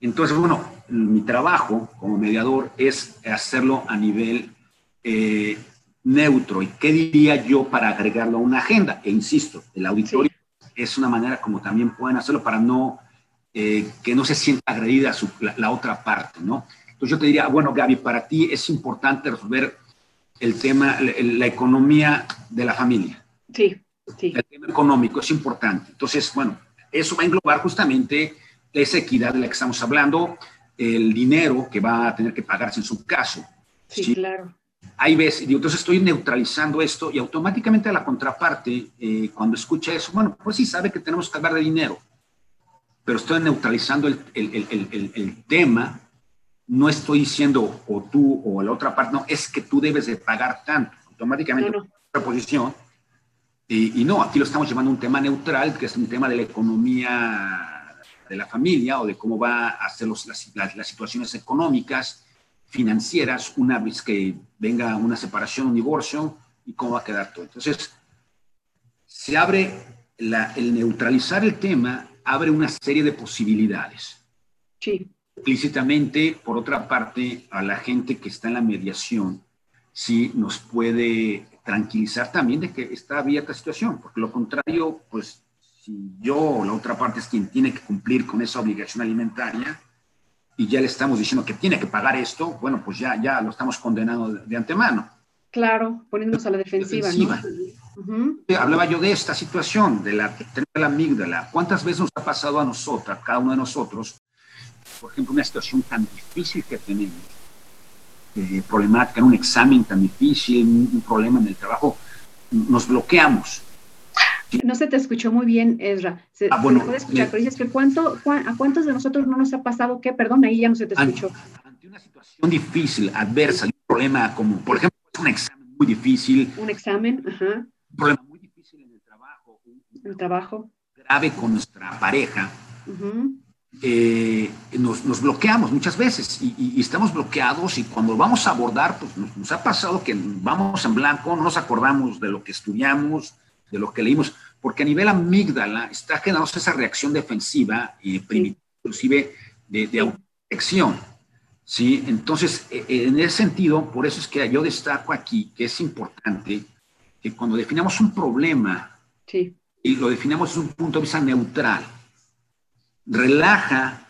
Entonces, bueno, mi trabajo como mediador es hacerlo a nivel eh, neutro. ¿Y qué diría yo para agregarlo a una agenda? E insisto, el auditorio es una manera como también pueden hacerlo para no eh, que no se sienta agredida la, otra parte, ¿no? Entonces yo te diría, bueno, Gaby, para ti es importante resolver el tema, la, economía de la familia. Sí, sí. El tema económico es importante. Entonces, bueno, eso va a englobar justamente esa equidad de la que estamos hablando, el dinero que va a tener que pagarse en su caso. Sí, claro hay veces, digo, entonces estoy neutralizando esto y automáticamente la contraparte, eh, cuando escucha eso, bueno, pues sí sabe que tenemos que hablar de dinero, pero estoy neutralizando el, el, el, el tema, no estoy diciendo o tú o la otra parte, no, es que tú debes de pagar tanto, automáticamente no, no. posición. Y, y, no, aquí lo estamos llevando a un tema neutral, que es un tema de la economía de la familia o de cómo va a ser los, las, las, las situaciones económicas financieras una vez que venga una separación, un divorcio y cómo va a quedar todo. Entonces, se abre el neutralizar el tema, abre una serie de posibilidades. Sí. Explícitamente, por otra parte, a la gente que está en la mediación, sí nos puede tranquilizar también de que está abierta la situación, porque lo contrario, pues si yo o la otra parte es quien tiene que cumplir con esa obligación alimentaria y ya le estamos diciendo que tiene que pagar esto, bueno, pues ya, ya lo estamos condenando de, antemano. Claro, poniéndonos a la defensiva, ¿no? Hablaba yo de esta situación, de la, de la amígdala. ¿Cuántas veces nos ha pasado a nosotros, a cada uno de nosotros, por ejemplo, una situación tan difícil que tenemos, eh, problemática en un examen tan difícil, un, problema en el trabajo, nos bloqueamos. No se te escuchó muy bien, Ezra. Se, ah, bueno, puede escuchar, pero dices que cuánto, ¿a cuántos de nosotros no nos ha pasado qué? Perdón, ahí ya no se te escuchó. Ante, una situación difícil, adversa, un problema como, por ejemplo, un examen muy difícil. Un examen, ajá. Un problema muy difícil en el trabajo. el trabajo. Grave con nuestra pareja. Eh, nos, bloqueamos muchas veces y, estamos bloqueados y cuando vamos a abordar, pues nos, ha pasado que vamos en blanco, no nos acordamos de lo que estudiamos, de lo que leímos, porque a nivel amígdala está generando esa reacción defensiva y inclusive de, de autoprotección. ¿sí? Entonces, e, e, en ese sentido, por eso es que yo destaco aquí que es importante que cuando definamos un problema y lo definamos desde un punto de vista neutral, relaja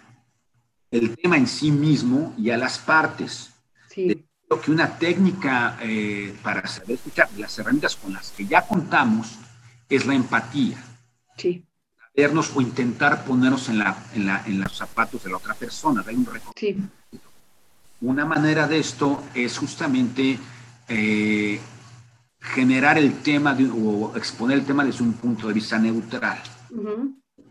el tema en sí mismo y a las partes. Sí. Lo que una técnica eh, para saber escuchar, las herramientas con las que ya contamos, es la empatía. Sí. Vernos o intentar ponernos en, la, en, la, en los zapatos de la otra persona, un sí. Una manera de esto es justamente eh, generar el tema o exponer el tema desde un punto de vista neutral.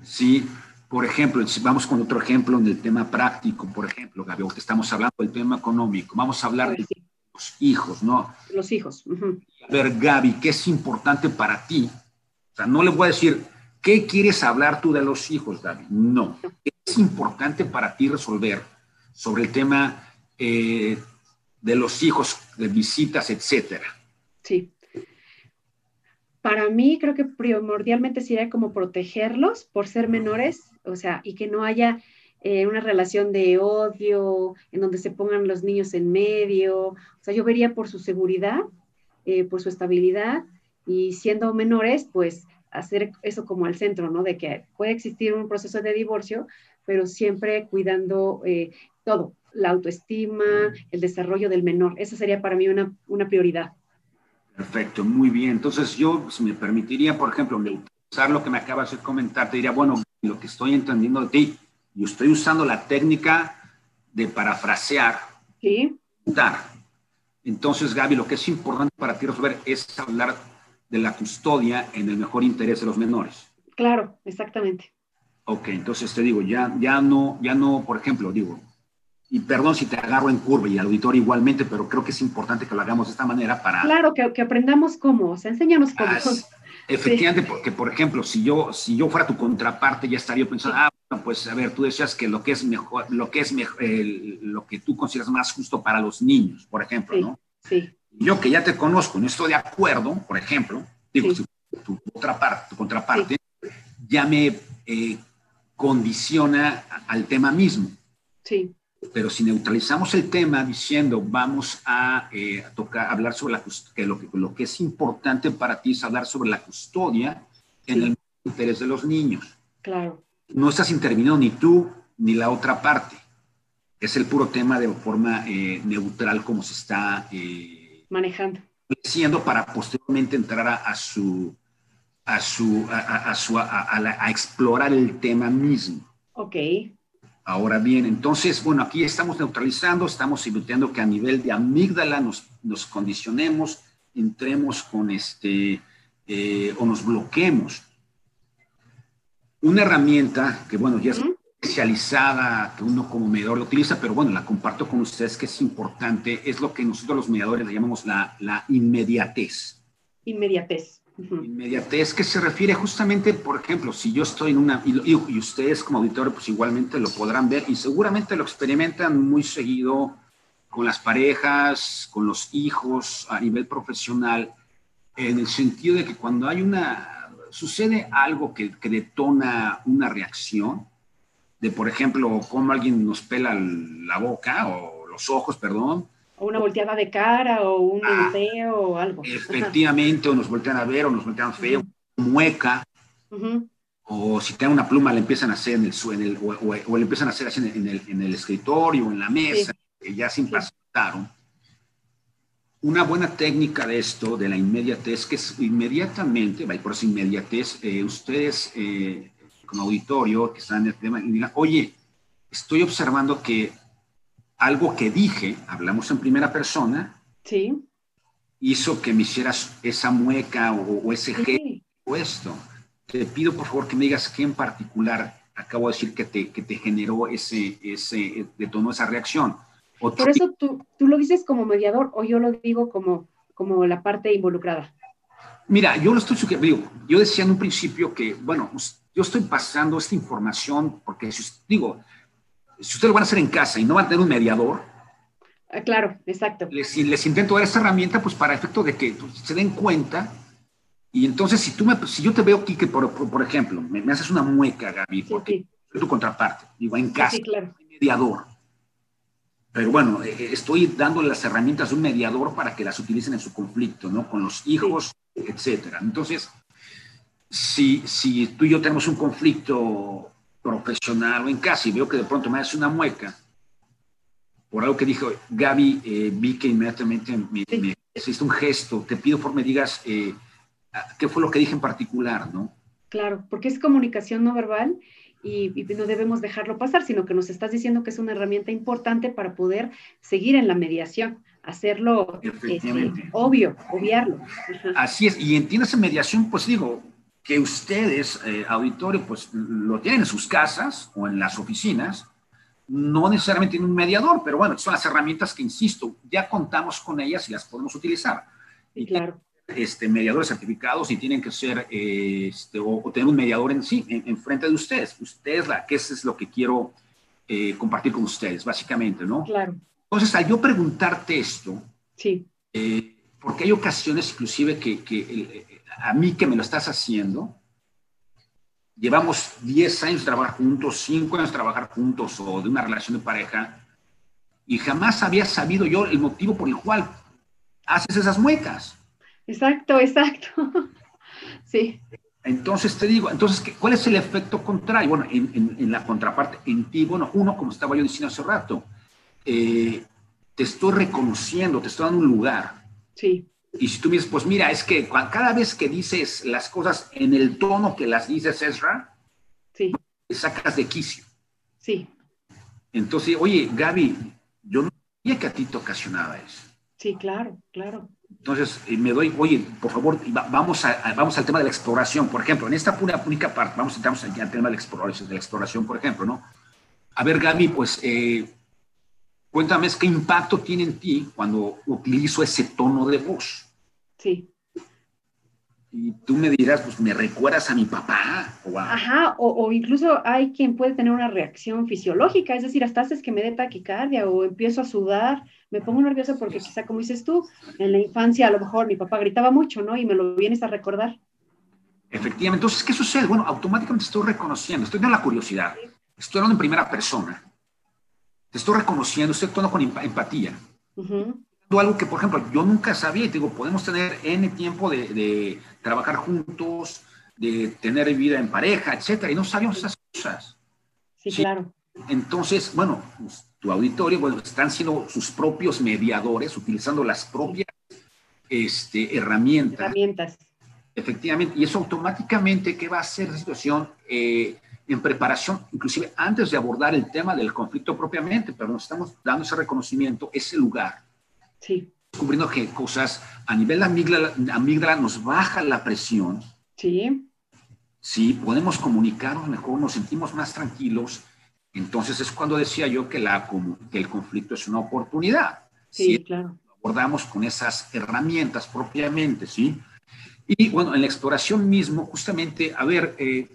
Sí, por ejemplo, si vamos con otro ejemplo en el tema práctico, por ejemplo, Gabriel, que estamos hablando del tema económico, vamos a hablar de los hijos, ¿no? Los hijos. A ver, Gaby, ¿qué es importante para ti? O sea, no le voy a decir, ¿qué quieres hablar tú de los hijos, Gaby? No. ¿Qué es importante para ti resolver sobre el tema eh, de los hijos, de visitas, etcétera? Sí para mí creo que primordialmente sería como protegerlos por ser menores, o sea, y que no haya eh, una relación de odio en donde se pongan los niños en medio. O sea, yo vería por su seguridad, eh, por su estabilidad y siendo menores, pues hacer eso como al centro, ¿no? De que puede existir un proceso de divorcio, pero siempre cuidando eh, todo, la autoestima, el desarrollo del menor. Esa sería para mí una, una prioridad. Perfecto, muy bien. Entonces yo, si me permitiría, por ejemplo, usar lo que me acabas de comentar, te diría, bueno, lo que estoy entendiendo de ti, yo estoy usando la técnica de parafrasear. Sí. Entonces, Gaby, lo que es importante para ti resolver es hablar de la custodia en el mejor interés de los menores. Claro, exactamente. Ok, entonces te digo, ya, ya no, ya no, por ejemplo, digo, y perdón si te agarro en curva y al auditor igualmente, pero creo que es importante que lo hagamos de esta manera para... Claro, que, que aprendamos cómo, o sea, enséñanos cómo. efectivamente, porque por ejemplo, si yo, si yo fuera tu contraparte, ya estaría pensando, ah, pues a ver, tú decías que lo que es mejor, lo que es mejor, lo que tú consideras más justo para los niños, por ejemplo, ¿no? Sí. Yo que ya te conozco, no estoy de acuerdo, por ejemplo, digo, tu, otra parte, tu contraparte, ya me eh, condiciona al tema mismo. Sí. Pero si neutralizamos el tema diciendo vamos a, eh, tocar, hablar sobre la, que lo, que lo que es importante para ti es hablar sobre la custodia en el interés de los niños. Claro. No estás interviniendo ni tú ni la otra parte. Es el puro tema de forma eh, neutral como se está eh, manejando. Siendo para posteriormente entrar a, su a su a, su a, explorar el tema mismo. Ok. Ahora bien, entonces, bueno, aquí estamos neutralizando, estamos evitando que a nivel de amígdala nos, nos condicionemos, entremos con este, eh, o nos bloqueemos. Una herramienta que, bueno, ya es especializada, que uno como mediador lo utiliza, pero bueno, la comparto con ustedes que es importante, es lo que nosotros los mediadores le llamamos la, la inmediatez. Inmediatez. Inmediatez que se refiere justamente, por ejemplo, si yo estoy en una, y, ustedes como auditores pues igualmente lo podrán ver y seguramente lo experimentan muy seguido con las parejas, con los hijos a nivel profesional, en el sentido de que cuando hay una, sucede algo que, que detona una reacción, de, por ejemplo, cómo alguien nos pela la boca o los ojos, perdón. O una volteada de cara o un ah, o algo. Efectivamente, o nos voltean a ver o nos voltean feo, mueca. O si tiene una pluma, le empiezan a hacer en el, en o, le empiezan a hacer así en el, en el escritorio, en la mesa, que ya se impactaron. Una buena técnica de esto, de la inmediatez, que es inmediatamente, por esa inmediatez, eh, ustedes eh, como auditorio que están en el tema, digan, oye, estoy observando que algo que dije, hablamos en primera persona, sí. hizo que me hicieras esa mueca o, ese gesto o esto. Te pido por favor que me digas qué en particular acabo de decir que te, que te generó ese, ese, detonó esa reacción. Por eso tú, tú lo dices como mediador o yo lo digo como, como la parte involucrada. Mira, yo lo estoy sugiriendo, yo decía en un principio que, bueno, yo estoy pasando esta información porque, digo, si ustedes lo van a hacer en casa y no van a tener un mediador, ah, claro, exacto. Les, les intento dar esta herramienta, pues para efecto de que se den cuenta. Y entonces, si tú me, si yo te veo aquí que, por, por, ejemplo, me, haces una mueca, Gaby, porque soy tu contraparte, digo, en casa, claro. mediador pero bueno, eh, eh, estoy dándole las herramientas de un mediador para que las utilicen en su conflicto, ¿no? Con los hijos, etcétera. Entonces, si, si tú y yo tenemos un conflicto profesional o en casa y veo que de pronto me hace una mueca, por algo que dijo Gaby, eh, vi que inmediatamente me, hiciste un gesto, te pido por me digas qué fue lo que dije en particular, ¿no? Claro, porque es comunicación no verbal y, no debemos dejarlo pasar, sino que nos estás diciendo que es una herramienta importante para poder seguir en la mediación, hacerlo este, obvio, obviarlo. Así es, y entiendes en mediación, pues digo, que ustedes, eh, auditorio, pues lo tienen en sus casas o en las oficinas, no necesariamente en un mediador, pero bueno, son las herramientas que, insisto, ya contamos con ellas y las podemos utilizar. Y claro este, mediadores certificados y tienen que ser, este, o, tener un mediador en sí, en, frente de ustedes. Ustedes, la, que eso es lo que quiero eh, compartir con ustedes, básicamente, ¿no? Claro. Entonces, al yo preguntarte esto, sí. Eh, porque hay ocasiones inclusive que, que eh, a mí que me lo estás haciendo, llevamos 10 años de trabajar juntos, 5 años de trabajar juntos o de una relación de pareja, y jamás había sabido yo el motivo por el cual haces esas muecas. Exacto, exacto. sí. Entonces te digo, entonces, ¿cuál es el efecto contrario? Bueno, en, la contraparte, en ti, bueno, uno, como estaba yo diciendo hace rato, eh, te estoy reconociendo, te estoy dando un lugar. Sí. Y si tú dices, pues mira, es que cada vez que dices las cosas en el tono que las dices, Ezra, sí. te sacas de quicio. Sí. Entonces, oye, Gaby, yo no sabía que a ti te ocasionaba eso. Sí, claro, claro. Entonces, eh, me doy, oye, por favor, vamos, a, vamos al tema de la exploración. Por ejemplo, en esta única parte, vamos, entramos al tema de la exploración, de la exploración, por ejemplo, ¿no? A ver, Gaby, pues, eh, cuéntame, ¿qué impacto tiene en ti cuando utilizo ese tono de voz? Sí. Y tú me dirás, pues, ¿me recuerdas a mi papá? O Ajá, o, incluso hay quien puede tener una reacción fisiológica, es decir, hasta haces que me dé taquicardia o empiezo a sudar me pongo nerviosa porque quizá, como dices tú, en la infancia a lo mejor mi papá gritaba mucho, ¿no? Y me lo vienes a recordar. Efectivamente. Entonces, ¿qué sucede? Bueno, automáticamente estoy reconociendo, estoy dando la curiosidad, estoy hablando en primera persona, te estoy reconociendo, estoy actuando con empatía. Algo que, por ejemplo, yo nunca sabía, y te digo, podemos tener N tiempo de, de trabajar juntos, de tener vida en pareja, etcétera, y no sabíamos esas cosas. Sí, claro. Entonces, bueno, pues, tu auditorio, bueno, están siendo sus propios mediadores, utilizando las propias este, herramientas. Herramientas. Efectivamente, y eso automáticamente, ¿qué va a hacer la situación eh, en preparación, inclusive antes de abordar el tema del conflicto propiamente, pero nos estamos dando ese reconocimiento, ese lugar. Sí. Descubriendo que cosas a nivel amígdala, amígdala nos baja la presión. Sí. Sí, podemos comunicarnos mejor, nos sentimos más tranquilos entonces es cuando decía yo que, la, que el conflicto es una oportunidad. Sí, claro. Lo abordamos con esas herramientas propiamente, ¿sí? Y bueno, en la exploración mismo, justamente, a ver, eh,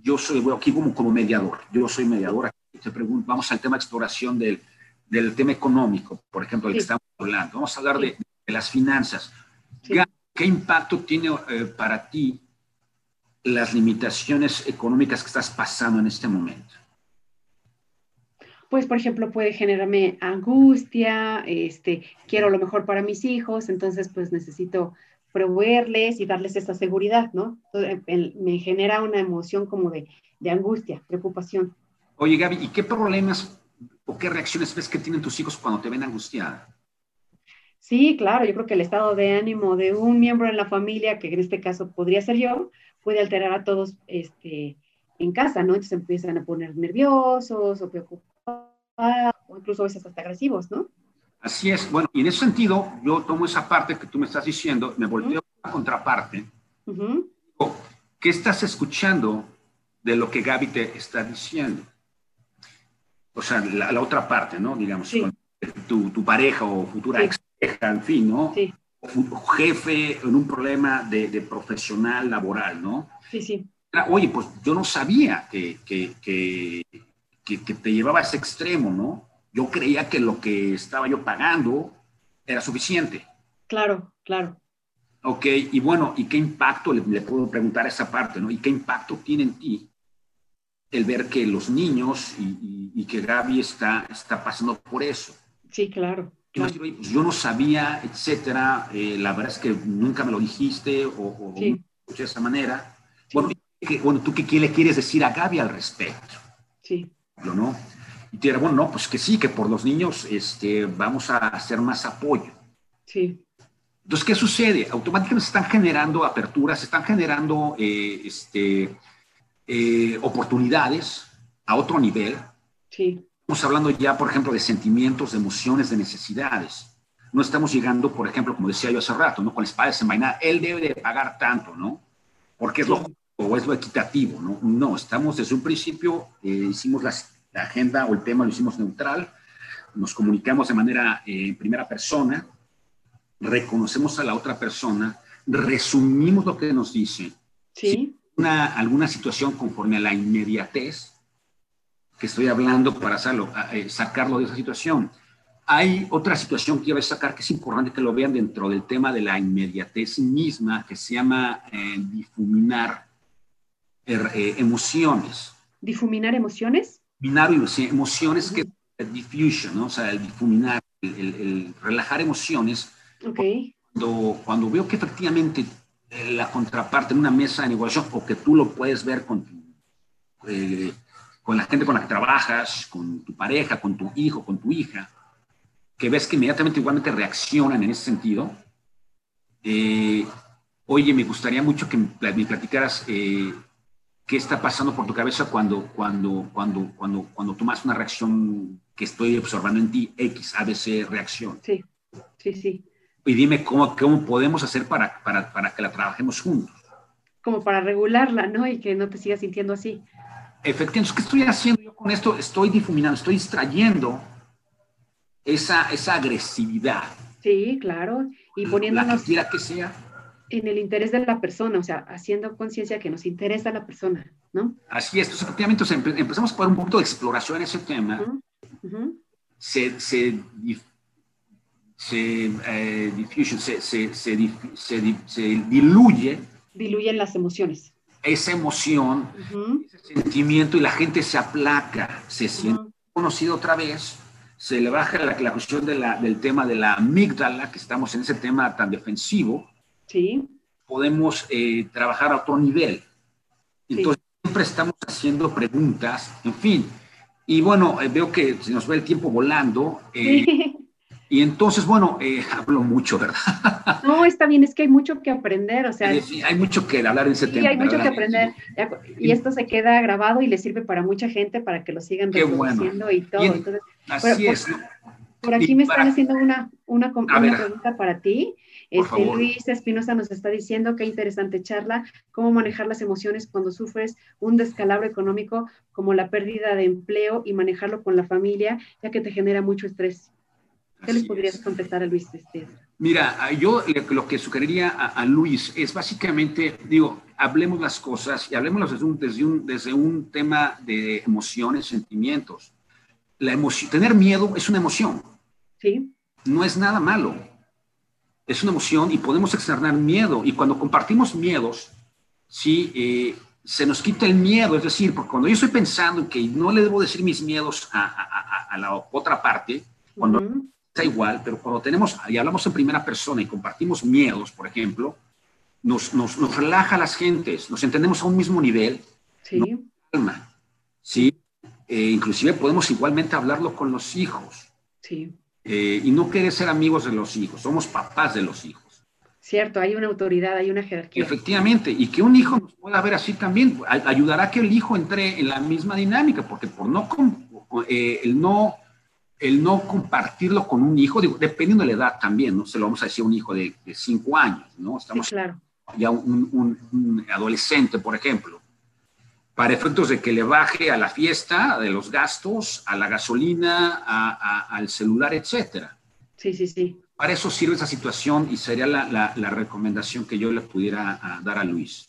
yo soy, bueno, aquí como, como mediador, yo soy mediador, te pregunto, vamos al tema de exploración del, del tema económico, por ejemplo, del que estamos hablando. Vamos a hablar de, las finanzas. ¿Qué, impacto tiene eh, para ti las limitaciones económicas que estás pasando en este momento? pues, por ejemplo, puede generarme angustia, este, quiero lo mejor para mis hijos, entonces, pues, necesito proveerles y darles esa seguridad, ¿no? me genera una emoción como de, de angustia, preocupación. Oye, Gaby, ¿y qué problemas o qué reacciones ves que tienen tus hijos cuando te ven angustiada? Sí, claro, yo creo que el estado de ánimo de un miembro en la familia, que en este caso podría ser yo, puede alterar a todos este, en casa, ¿no? Entonces empiezan a poner nerviosos o preocupados o incluso a veces hasta agresivos, ¿no? Así es. Bueno, y en ese sentido, yo tomo esa parte que tú me estás diciendo, me volteo a la contraparte. ¿Qué estás escuchando de lo que Gaby te está diciendo? O sea, la, otra parte, ¿no? Digamos, tu, tu, pareja o futura ex en fin, ¿no? Sí. Jefe en un problema de, de, profesional laboral, ¿no? Sí, sí. Oye, pues yo no sabía que, que, que, que, te llevaba a ese extremo, ¿no? Yo creía que lo que estaba yo pagando era suficiente. Claro, claro. Ok, y bueno, ¿y qué impacto, le, le, puedo preguntar esa parte, ¿no? ¿Y qué impacto tiene en ti el ver que los niños y, y, y que Gaby está, está pasando por eso? Sí, claro. Pues yo no sabía, etcétera, eh, la verdad es que nunca me lo dijiste o, o de esa manera. Bueno, bueno, ¿tú qué le quieres decir a Gaby al respecto? Sí. ¿No? Y te dirá, bueno, no, pues que sí, que por los niños este, vamos a hacer más apoyo. Sí. Entonces, ¿qué sucede? Automáticamente se están generando aperturas, se están generando eh, este, eh, oportunidades a otro nivel. Sí Estamos hablando ya, por ejemplo, de sentimientos, de emociones, de necesidades. No estamos llegando, por ejemplo, como decía yo hace rato, ¿no? Con la espada desenvainada, él debe de pagar tanto, ¿no? Porque es lo o es lo equitativo, ¿no? No, estamos desde un principio, eh, hicimos la, agenda o el tema lo hicimos neutral, nos comunicamos de manera eh, en primera persona, reconocemos a la otra persona, resumimos lo que nos dice. Sí. una, alguna situación conforme a la inmediatez, que estoy hablando para hacerlo, eh, sacarlo de esa situación. Hay otra situación que quiero sacar que es importante que lo vean dentro del tema de la inmediatez misma, que se llama eh, difuminar er, eh, emociones. ¿Difuminar emociones? Difuminar emociones, que es diffusion, ¿no? o sea, el difuminar, el, relajar emociones. Okay. Cuando, cuando veo que efectivamente la contraparte en una mesa de negociación o que tú lo puedes ver con tu con la gente con la que trabajas, con tu pareja, con tu hijo, con tu hija, que ves que inmediatamente igualmente reaccionan en ese sentido. Eh, oye, me gustaría mucho que me platicaras eh, qué está pasando por tu cabeza cuando, cuando, cuando, cuando, cuando tomas una reacción que estoy observando en ti, X, ABC, reacción. Sí, sí, sí. Y dime cómo, cómo podemos hacer para, para, para que la trabajemos juntos. Como para regularla, ¿no? Y que no te sigas sintiendo así. Efectivamente, ¿qué estoy haciendo yo con esto? Estoy difuminando, estoy extrayendo esa, esa agresividad. Sí, claro. Y poniéndonos... La que, que sea. En el interés de la persona, o sea, haciendo conciencia que nos interesa la persona, ¿no? Así es. Entonces, efectivamente, empezamos por un punto de exploración en ese tema. Se, se, se, eh, diffusion, se, se, se, diluye. Diluyen las emociones esa emoción, ese sentimiento y la gente se aplaca, se siente conocido otra vez, se le baja la, la cuestión de la, del tema de la amígdala, que estamos en ese tema tan defensivo, sí. podemos eh, trabajar a otro nivel. Entonces, siempre estamos haciendo preguntas, en fin. Y bueno, eh, veo que se nos ve el tiempo volando. Eh, y entonces, bueno, eh, hablo mucho, ¿verdad? No, está bien, es que hay mucho que aprender, o sea. hay mucho que hablar en ese sí, tema. hay mucho que aprender. Y esto se queda grabado y le sirve para mucha gente para que lo sigan reproduciendo y todo. Entonces, así es. Por, aquí me están haciendo una, una, pregunta para ti. Este, Luis Espinosa nos está diciendo qué interesante charla, cómo manejar las emociones cuando sufres un descalabro económico como la pérdida de empleo y manejarlo con la familia, ya que te genera mucho estrés. ¿Qué les podrías contestar a Luis? Este? Mira, yo lo que sugeriría a, Luis es básicamente, digo, hablemos las cosas y hablemos desde un, desde un, desde un tema de emociones, sentimientos. La emoción, tener miedo es una emoción. Sí. No es nada malo. Es una emoción y podemos externar miedo. Y cuando compartimos miedos, sí, eh, se nos quita el miedo. Es decir, porque cuando yo estoy pensando que no le debo decir mis miedos a, a la otra parte, cuando está igual, pero cuando tenemos, y hablamos en primera persona y compartimos miedos, por ejemplo, nos, nos, nos relaja a las gentes, nos entendemos a un mismo nivel, sí. calma, ¿sí? Eh, inclusive podemos igualmente hablarlo con los hijos. Sí. Eh, y no querer ser amigos de los hijos, somos papás de los hijos. Cierto, hay una autoridad, hay una jerarquía. Efectivamente, y que un hijo nos pueda ver así también, ayudará a que el hijo entre en la misma dinámica, porque por no, eh, el no, el no compartirlo con un hijo, dependiendo de la edad también, no se lo vamos a decir a un hijo de, cinco años, ¿no? Estamos claro. ya un, un adolescente, por ejemplo para efectos de que le baje a la fiesta, de los gastos, a la gasolina, al celular, etcétera. Sí, sí, sí. Para eso sirve esa situación y sería la, recomendación que yo le pudiera dar a Luis.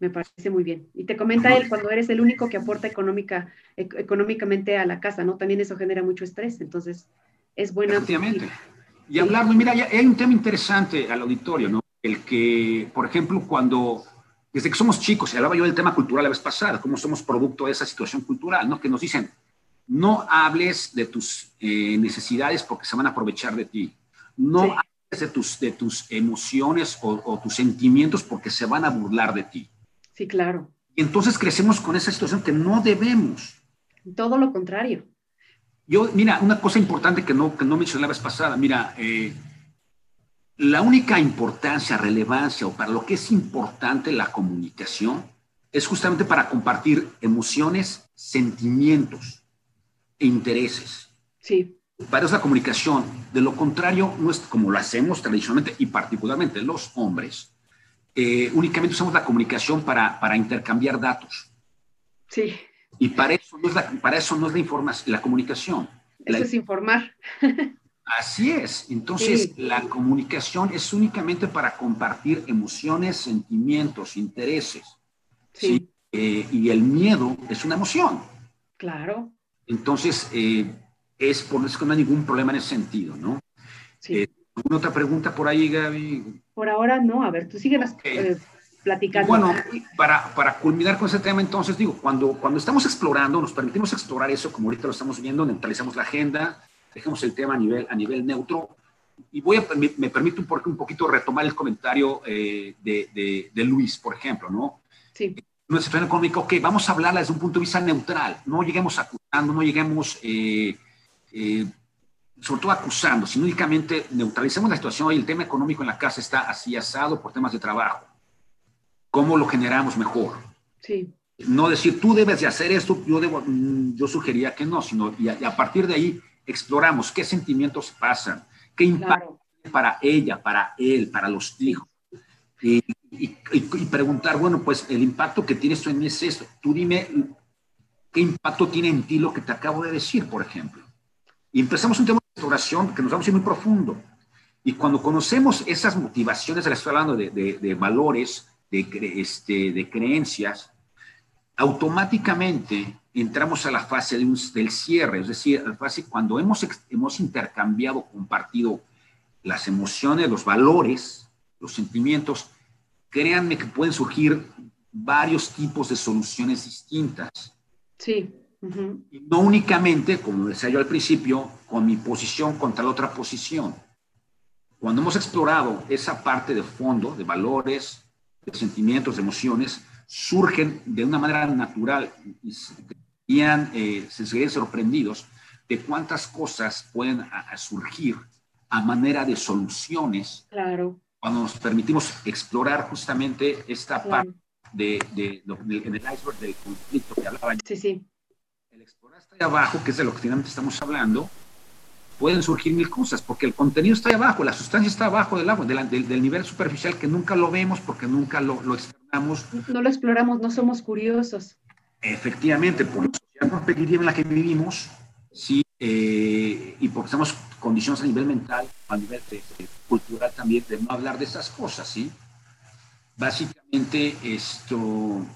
Me parece muy bien. Y te comenta él, cuando eres el único que aporta económica, económicamente a la casa, ¿no? También eso genera mucho estrés, entonces es bueno. Efectivamente. Y hablar, mira, hay un tema interesante al auditorio, ¿no? El que, por ejemplo, cuando desde que somos chicos, y hablaba yo del tema cultural la vez pasada, cómo somos producto de esa situación cultural, ¿no? Que nos dicen, no hables de tus eh, necesidades porque se van a aprovechar de ti. No hables de tus, de tus emociones o, tus sentimientos porque se van a burlar de ti. Sí, claro. Y entonces crecemos con esa situación que no debemos. Todo lo contrario. Yo, mira, una cosa importante que no, que no mencioné la vez pasada, mira, eh, la única importancia, relevancia o para lo que es importante la comunicación es justamente para compartir emociones, sentimientos e intereses. Sí. Para eso la comunicación. De lo contrario, no es como lo hacemos tradicionalmente y particularmente los hombres. Eh, únicamente usamos la comunicación para, para intercambiar datos. Sí. Y para eso no es la, para eso no es la información, la comunicación. Eso es informar. Así es. Entonces, la comunicación es únicamente para compartir emociones, sentimientos, intereses. Sí. Eh, y el miedo es una emoción. Claro. Entonces, eh, es por eso que no hay ningún problema en ese sentido, ¿no? Sí. Eh, ¿Alguna otra pregunta por ahí, Gaby? Por ahora no. A ver, tú síguenos platicando. Bueno, para, para culminar con ese tema, entonces, digo, cuando, cuando estamos explorando, nos permitimos explorar eso, como ahorita lo estamos viendo, neutralizamos la agenda, dejemos el tema a nivel, a nivel neutro. Y voy a, me, me permite un, un, poquito retomar el comentario eh, de, de, Luis, por ejemplo, ¿no? Sí. Nuestra situación económica, ok, vamos a hablarla desde un punto de vista neutral, no lleguemos acusando, no lleguemos, eh, eh, sobre todo acusando, sino únicamente neutralicemos la situación. Hoy el tema económico en la casa está así asado por temas de trabajo. ¿Cómo lo generamos mejor? Sí. No decir, tú debes de hacer esto, yo, debo, mm, yo sugería que no, sino y a, y a partir de ahí exploramos qué sentimientos pasan, qué impacto para ella, para él, para los hijos. Y, preguntar, bueno, pues el impacto que tiene esto en mí es esto. Tú dime qué impacto tiene en ti lo que te acabo de decir, por ejemplo. Y empezamos un tema de exploración que nos vamos a ir muy profundo. Y cuando conocemos esas motivaciones, estoy hablando de, de, valores, de, este, de creencias, automáticamente entramos a la fase del cierre, es decir, la fase cuando hemos, hemos intercambiado, compartido las emociones, los valores, los sentimientos, créanme que pueden surgir varios tipos de soluciones distintas. Sí. Y no únicamente, como decía yo al principio, con mi posición contra la otra posición. Cuando hemos explorado esa parte de fondo, de valores, de sentimientos, de emociones, surgen de una manera natural y eh, se serían sorprendidos de cuántas cosas pueden surgir a manera de soluciones claro. cuando nos permitimos explorar justamente esta parte de, de, en el iceberg del conflicto que hablaba. Sí, sí. El explorar ahí abajo, que es de lo que finalmente estamos hablando, pueden surgir mil cosas, porque el contenido está abajo, la sustancia está abajo del agua, del, del, nivel superficial que nunca lo vemos porque nunca lo, lo exploramos. No lo exploramos, no somos curiosos. Efectivamente, por la sociedad competitiva en la que vivimos, sí, eh, y porque estamos condiciones a nivel mental, a nivel cultural también, de no hablar de esas cosas, ¿sí? Básicamente, esto,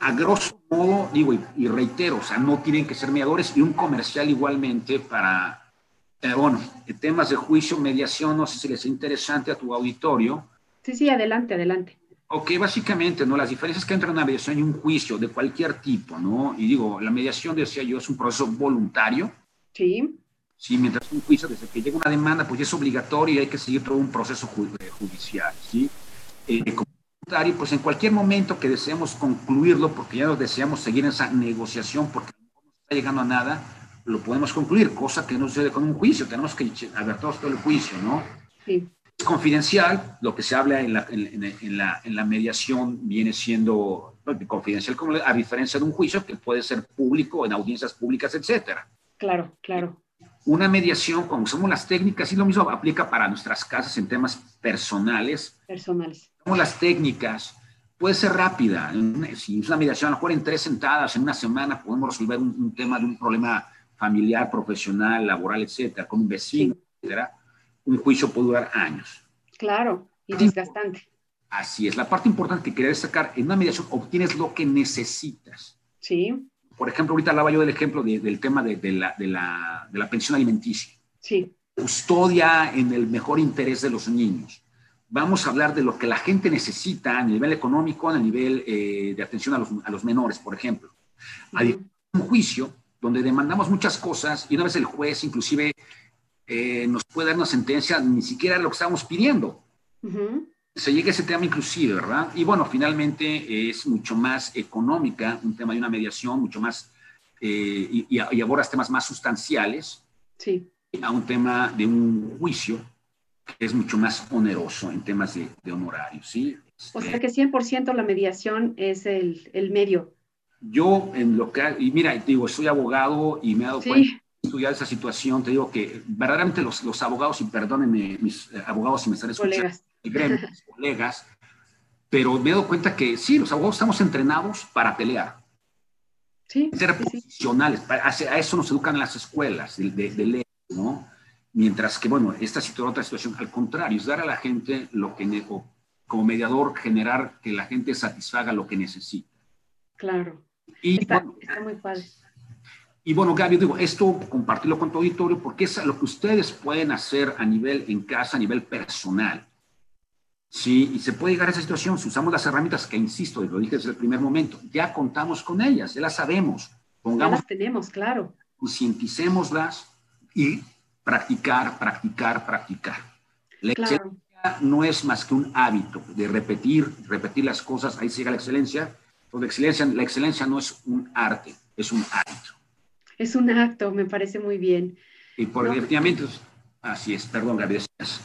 a grosso modo, digo, y, reitero, o sea, no tienen que ser mediadores, y un comercial igualmente para, eh, bueno, temas de juicio, mediación, no sé si les es interesante a tu auditorio. Sí, sí, adelante, adelante. Ok, básicamente, ¿no? Las diferencias que entre una mediación y un juicio de cualquier tipo, ¿no? Y digo, la mediación, decía yo, es un proceso voluntario, Sí. Sí, mientras un juicio, desde que llega una demanda, pues ya es obligatorio y hay que seguir todo un proceso eh, judicial, ¿sí? Eh, como pues en cualquier momento que deseemos concluirlo, porque ya nos deseamos seguir en esa negociación, porque no está llegando a nada, lo podemos concluir, cosa que no sucede con un juicio, tenemos que todos todo el juicio, ¿no? Sí. Es confidencial, lo que se habla en la, en, la, en la mediación viene siendo confidencial, como a diferencia de un juicio que puede ser público, en audiencias públicas, etcétera. Claro, claro. Una mediación, cuando usamos las técnicas, y lo mismo aplica para nuestras casas en temas personales. Personales. Como las técnicas, puede ser rápida. Si es una mediación, a lo mejor en tres sentadas, en una semana, podemos resolver un, tema de un problema familiar, profesional, laboral, etcétera, con un vecino, etcétera. Un juicio puede durar años. Claro, y desgastante. Así es. La parte importante que quería destacar, en una mediación obtienes lo que necesitas. Sí por ejemplo, ahorita hablaba yo del ejemplo del tema de, la, de, la, de, la, pensión alimenticia. Sí. Custodia en el mejor interés de los niños. Vamos a hablar de lo que la gente necesita a nivel económico, a nivel eh, de atención a los, a los, menores, por ejemplo. Hay un juicio donde demandamos muchas cosas y una vez el juez inclusive eh, nos puede dar una sentencia, ni siquiera lo que estamos pidiendo. Uh se llega a ese tema inclusive, ¿verdad? Y bueno, finalmente es mucho más económica, un tema de una mediación, mucho más, eh, y, y, abordas temas más sustanciales, sí. a un tema de un juicio que es mucho más oneroso en temas de, de honorarios, ¿sí? O sea que 100% la mediación es el, el, medio. Yo, en lo que, y mira, digo, soy abogado y me he dado cuenta de estudiar esa situación, te digo que verdaderamente los, los abogados, y perdónenme mis eh, abogados si me están escuchando, Colegas gremios, colegas, pero me he dado cuenta que sí, los abogados estamos entrenados para pelear. Sí, ser profesionales, a, eso nos educan en las escuelas de, de, ley, ¿no? Mientras que, bueno, esta situación, otra situación, al contrario, es dar a la gente lo que, como mediador, generar que la gente satisfaga lo que necesita. Claro. Y, está, está muy padre. Y bueno, Gaby, digo, esto compartirlo con tu auditorio porque es lo que ustedes pueden hacer a nivel en casa, a nivel personal. Sí, y se puede llegar a esa situación si usamos las herramientas que, insisto, lo dije desde el primer momento, ya contamos con ellas, ya las sabemos. Pongamos, ya las tenemos, claro. Concienticémoslas y practicar, practicar, practicar. La excelencia no es más que un hábito de repetir, repetir las cosas, ahí llega la excelencia. Pues la excelencia, la excelencia no es un arte, es un hábito. Es un acto, me parece muy bien. Y por no, efectivamente, Así es, perdón, Gabriel.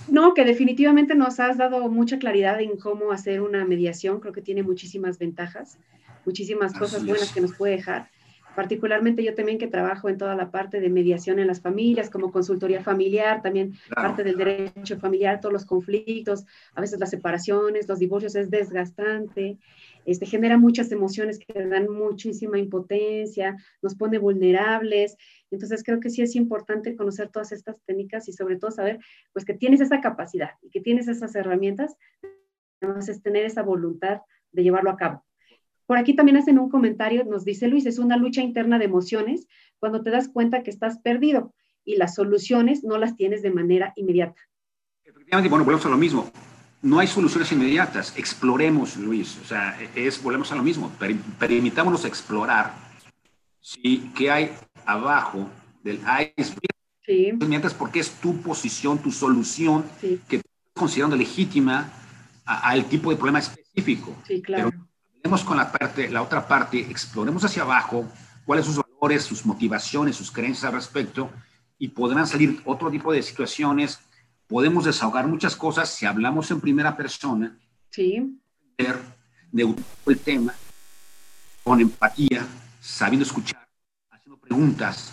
No, que definitivamente nos has dado mucha claridad en cómo hacer una mediación. Creo que tiene muchísimas ventajas, muchísimas cosas buenas que nos puede dejar. Particularmente yo también que trabajo en toda la parte de mediación en las familias, como consultoría familiar, también parte del derecho familiar, todos los conflictos, a veces las separaciones, los divorcios es desgastante, este, genera muchas emociones que dan muchísima impotencia, nos pone vulnerables. Entonces creo que sí es importante conocer todas estas técnicas y sobre todo saber pues que tienes esa capacidad y que tienes esas herramientas, entonces tener esa voluntad de llevarlo a cabo. Por aquí también hacen un comentario, nos dice Luis, es una lucha interna de emociones cuando te das cuenta que estás perdido y las soluciones no las tienes de manera inmediata. Efectivamente, bueno, volvemos a lo mismo. No hay soluciones inmediatas. Exploremos, Luis. O sea, es, volvemos a lo mismo. Permitámonos explorar ¿sí? qué hay abajo del iceberg. Sí. Mientras porque es tu posición, tu solución, sí. que estás considerando legítima al tipo de problema específico. Sí, claro. Pero con la, parte, la otra parte, exploremos hacia abajo cuáles son sus valores, sus motivaciones, sus creencias al respecto, y podrán salir otro tipo de situaciones. Podemos desahogar muchas cosas si hablamos en primera persona. Sí. Ver el tema con empatía, sabiendo escuchar preguntas,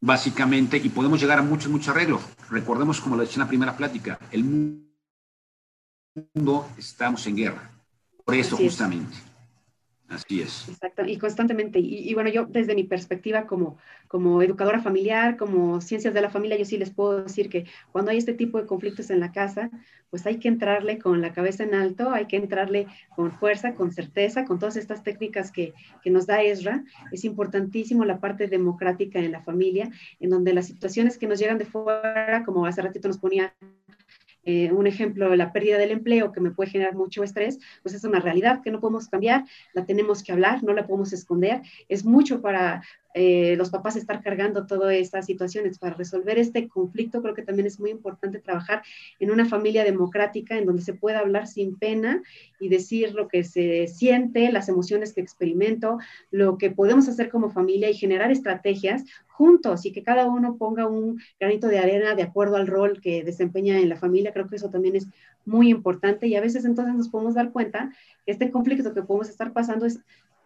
básicamente, y podemos llegar a muchos, muchos arreglos. Recordemos, como lo decía en la primera plática, el mundo estamos en guerra. Por eso, justamente. Así es. Exacto, y constantemente. Y, bueno, yo desde mi perspectiva como, como educadora familiar, como ciencias de la familia, yo sí les puedo decir que cuando hay este tipo de conflictos en la casa, pues hay que entrarle con la cabeza en alto, hay que entrarle con fuerza, con certeza, con todas estas técnicas que, que nos da Ezra. Es importantísimo la parte democrática en la familia, en donde las situaciones que nos llegan de fuera, como hace ratito nos ponía eh, un ejemplo, la pérdida del empleo que me puede generar mucho estrés, pues es una realidad que no podemos cambiar, la tenemos que hablar, no la podemos esconder, es mucho para, eh, los papás estar cargando todas estas situaciones. Para resolver este conflicto creo que también es muy importante trabajar en una familia democrática en donde se pueda hablar sin pena y decir lo que se siente, las emociones que experimento, lo que podemos hacer como familia y generar estrategias juntos y que cada uno ponga un granito de arena de acuerdo al rol que desempeña en la familia. Creo que eso también es muy importante y a veces entonces nos podemos dar cuenta que este conflicto que podemos estar pasando es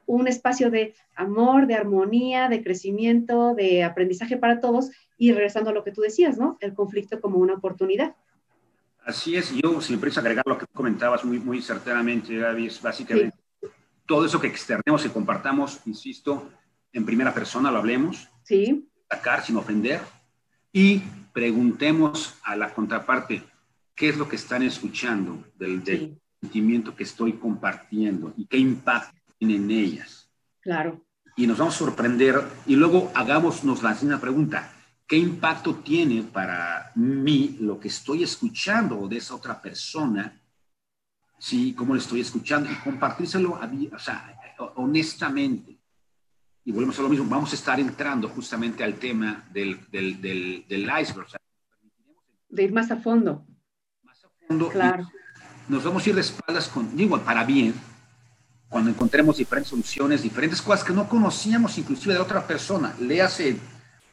un espacio de amor, de armonía, de crecimiento, de aprendizaje para todos y regresando a lo que tú decías, ¿no? El conflicto como una oportunidad. Así es, yo si me agregar lo que comentabas muy, muy certeramente, Gaby, es básicamente todo eso que externemos y compartamos, insisto, en primera persona lo hablemos, sí. sacar sin ofender y preguntemos a la contraparte qué es lo que están escuchando del, del sentimiento que estoy compartiendo y qué impacto en ellas. Claro. Y nos vamos a sorprender y luego hagámonos la siguiente pregunta. ¿Qué impacto tiene para mí lo que estoy escuchando de esa otra persona? Sí, cómo le estoy escuchando y compartírselo o sea, honestamente. Y volvemos a lo mismo, vamos a estar entrando justamente al tema del, del, del, del iceberg. de ir más a fondo. Más a fondo. Claro. Nos vamos a ir de espaldas con, digo, para bien, cuando encontremos diferentes soluciones, diferentes cosas que no conocíamos inclusive de otra persona. Le hace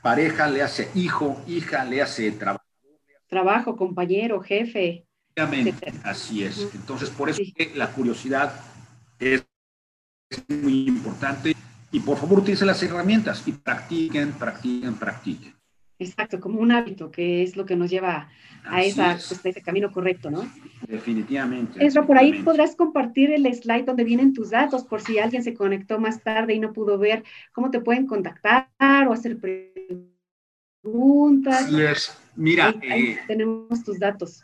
pareja, le hace hijo, hija, le hace trabajo. Trabajo, compañero, jefe. Así es. Entonces, por eso que la curiosidad es muy importante. Y por favor, utilicen las herramientas y practiquen, practiquen, practiquen. Exacto, como un hábito, que es lo que nos lleva a, esa, pues, ese camino correcto, ¿no? Definitivamente. Eso, por ahí podrás compartir el slide donde vienen tus datos, por si alguien se conectó más tarde y no pudo ver cómo te pueden contactar o hacer preguntas. Así es. Mira, ahí, eh, tenemos tus datos.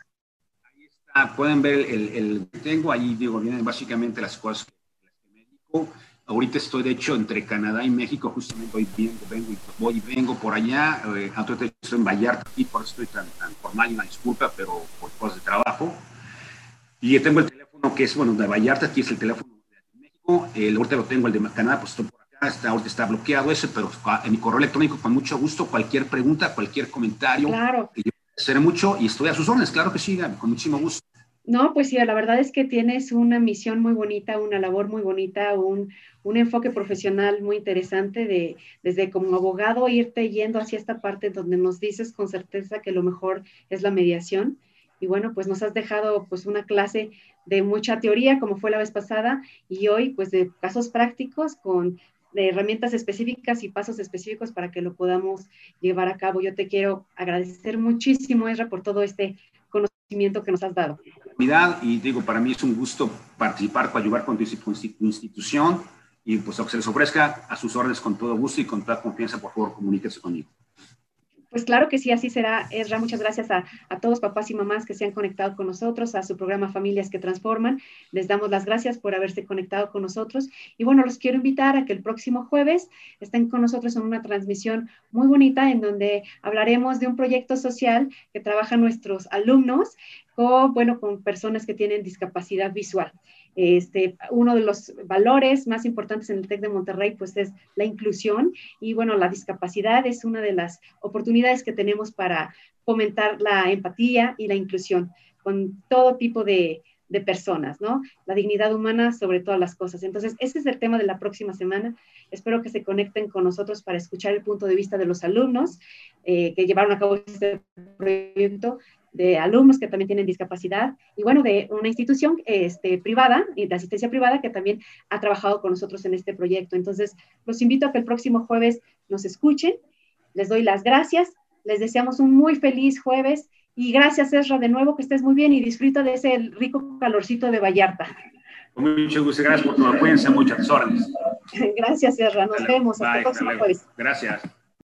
Ahí está, pueden ver el, el, tengo ahí, digo, vienen básicamente las cosas que, me dedico Ahorita estoy, de hecho, entre Canadá y México, justamente hoy vengo, vengo y voy y vengo por allá. Eh, estoy en Vallarta y por eso estoy tan, tan formal y una disculpa, pero por cosas de trabajo. Y tengo el teléfono que es, bueno, de Vallarta, aquí es el teléfono de México. El, ahorita lo tengo, el de Canadá, pues estoy por acá, está, ahorita está bloqueado ese, pero en mi correo electrónico, con mucho gusto, cualquier pregunta, cualquier comentario. Claro. Que yo seré mucho y estoy a sus órdenes, claro que sí, con muchísimo gusto. No, pues sí, la verdad es que tienes una misión muy bonita, una labor muy bonita, un, un enfoque profesional muy interesante de desde como abogado irte yendo hacia esta parte donde nos dices con certeza que lo mejor es la mediación. Y bueno, pues nos has dejado pues una clase de mucha teoría como fue la vez pasada y hoy pues de casos prácticos con herramientas específicas y pasos específicos para que lo podamos llevar a cabo. Yo te quiero agradecer muchísimo, Ezra, por todo este conocimiento que nos has dado. Y digo, para mí es un gusto participar, ayudar con tu institución y pues que se les ofrezca a sus órdenes con todo gusto y con toda confianza, por favor, comuníquese conmigo. Pues claro que sí, así será, Ezra. Muchas gracias a, a, todos papás y mamás que se han conectado con nosotros, a su programa Familias que Transforman. Les damos las gracias por haberse conectado con nosotros. Y bueno, los quiero invitar a que el próximo jueves estén con nosotros en una transmisión muy bonita en donde hablaremos de un proyecto social que trabajan nuestros alumnos con, bueno, con personas que tienen discapacidad visual. Este, uno de los valores más importantes en el TEC de Monterrey, pues es la inclusión y bueno, la discapacidad es una de las oportunidades que tenemos para fomentar la empatía y la inclusión con todo tipo de, de personas, ¿no? La dignidad humana sobre todas las cosas. Entonces, ese es el tema de la próxima semana. Espero que se conecten con nosotros para escuchar el punto de vista de los alumnos eh, que llevaron a cabo este proyecto de alumnos que también tienen discapacidad y bueno, de una institución este, privada, de asistencia privada, que también ha trabajado con nosotros en este proyecto. Entonces, los invito a que el próximo jueves nos escuchen. Les doy las gracias. Les deseamos un muy feliz jueves y gracias, Ezra, de nuevo, que estés muy bien y disfruta de ese rico calorcito de Vallarta. Con mucho gusto, gracias por tu apoyo, muchas órdenes. Gracias, Ezra, nos vemos. Hasta el próximo jueves. Gracias.